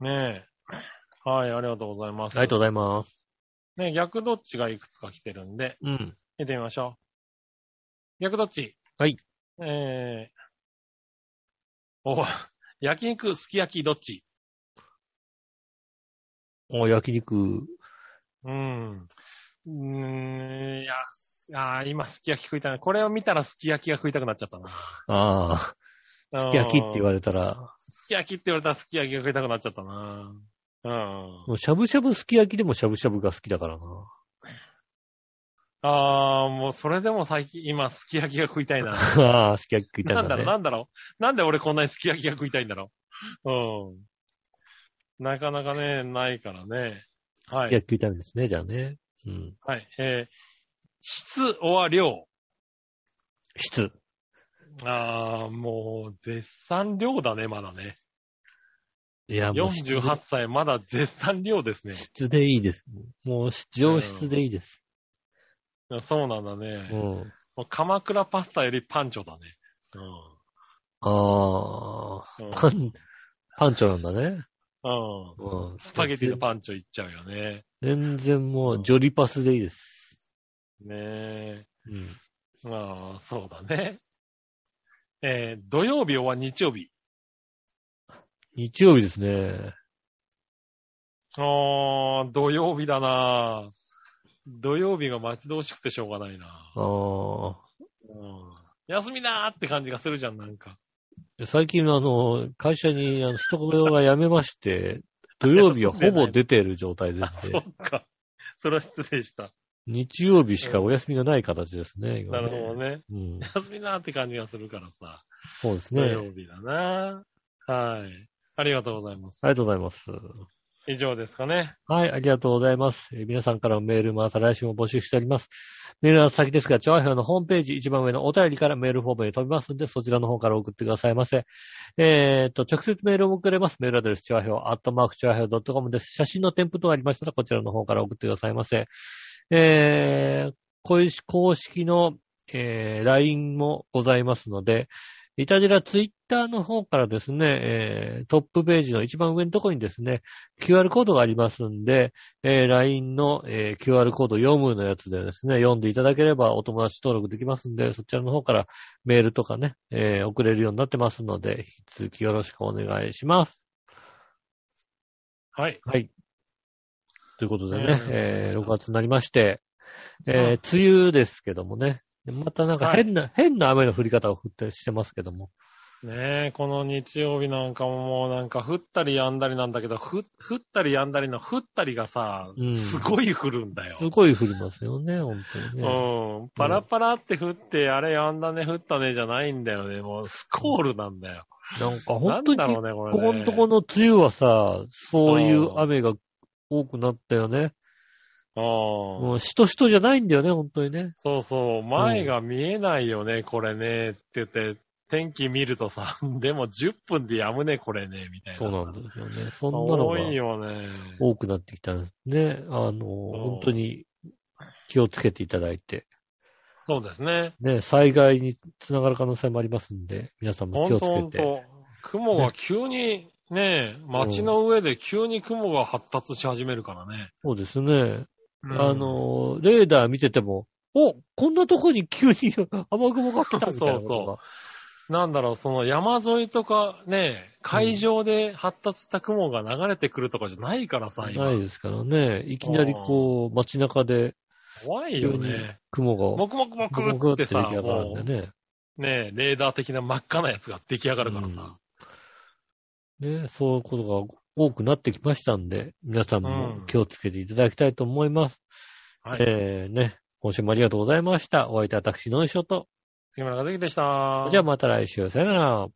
ねえ。はい、ありがとうございます。ありがとうございます。ね逆どっちがいくつか来てるんで、うん。見てみましょう。逆どっち？はい。えー、お、焼肉、すき焼きどっち？お、焼肉。うん。うーん、いや、あー今すき焼き食いたいな。これを見たらすき焼きが食いたくなっちゃったな。ああ、すき焼きって言われれたら、すき焼きって言われたらすき焼きが食いたくなっちゃったな。うん。もうしゃぶしゃぶすき焼きでもしゃぶしゃぶが好きだからな。あー、もうそれでも最近、今すき焼きが食いたいな。ああ、すき焼き食いたいなんんだろう。なんだろう。なんで俺こんなにすき焼きが食いたいんだろう。うん。なかなかね、ないからね。はい。すき焼き食いたいんですね、じゃあね。うん。はい。えー、質は量。質。あー、もう、絶賛量だね、まだね。いや、もう質で48歳、まだ絶賛量ですね。質でいいです。もう上質でいいです。そうなんだね。うん。鎌倉パスタよりパンチョだね。ああ、うん。パン、パンチョなんだね。うん。うん。スパゲティのパンチョいっちゃうよね。全然もう、ジョリパスでいいです。ねえ。うん。まあ、そうだね。えー、土曜日は日曜日。日曜日ですね。あー、土曜日だな土曜日が待ち遠しくてしょうがないなああ。うん。休みだーって感じがするじゃん、なんか。最近あの、会社にあの人が辞めまして、土曜日はほぼ出てる状態で。そっか。それは失礼した。日曜日しかお休みがない形ですね。今なねるほどね。うん。休みだーって感じがするからさ。そうです土ね。曜日だなはい。ありがとうございます。ありがとうございます。以上ですかね。はい、ありがとうございます。えー皆さんからのメールまた来週も募集しております。メールの先ですが、チョアヘオのホームページ一番上のお便りからメールフォームに飛びますので、そちらの方から送ってくださいませ。えー、と、直接メールを送れます。メールアドレス、チョアヘオ、アットマークチョアヘオ .com です。写真の添付等ありましたら、こちらの方から送ってくださいませ。えー、公式公式の、えー、LINE もございますので、いたじらツイッターの方からですね、えートップページの一番上のところにですね、QR コードがありますんで、えー LINE の、えー QR コード読むのやつでですね、読んでいただければお友達登録できますんで、そちらの方からメールとかね、えー送れるようになってますので、引き続きよろしくお願いします。はい。はい。ということでね、うんえー6月になりまして、えー梅雨ですけどもね、またなんかはい変な、変な雨の降り方を降ってしてますけども、ねえ、この日曜日なんかももうなんか降ったり止んだりなんだけど、ふ降ったり止んだりの降ったりがさ、うんすごい降るんだよ。すごい降りますよね、本当にね。うん。パラパラって降って、あれ止んだね、降ったねじゃないんだよね。もうスコールなんだよ。なんかな本当に、ね、これ、こね。このとこの梅雨はさ、そういう雨が多くなったよね。うん。もうしとしとじゃないんだよね、本当にね。そうそう。前が見えないよね、これね。って言って、天気見るとさ、でも10分でやむね、これね、みたいな。そうなんですよね。そんなの多がいよね。多くなってきたんですね。あの、本当に気をつけていただいて。そうですね。ね、災害につながる可能性もありますんで、皆さんも気ほをつけて。んとほんと。雲が急に、ね、街の上で急に雲が発達し始めるからね。そうですね。うんあ、の、レーダー見てても、おこんなとこに急に 雨雲が来たみたいなことが。なんだろう、その山沿いとかね、海上で発達した雲が流れてくるとかじゃないからさ、今。ないですからね。いきなりこう、街中で怖いよね。雲が、もくもくももくってくってさ、出来上がるもんでね。う、ねレーダー的な真っ赤なやつが出来上がるからさ。ね、そういうことが多くなってきましたんで、皆さんもうん気をつけていただきたいと思います。はい。えー、ね、今週もありがとうございました。お会いいたい私、のいしょと。杉村和樹でした。じゃあまた来週、さよなら。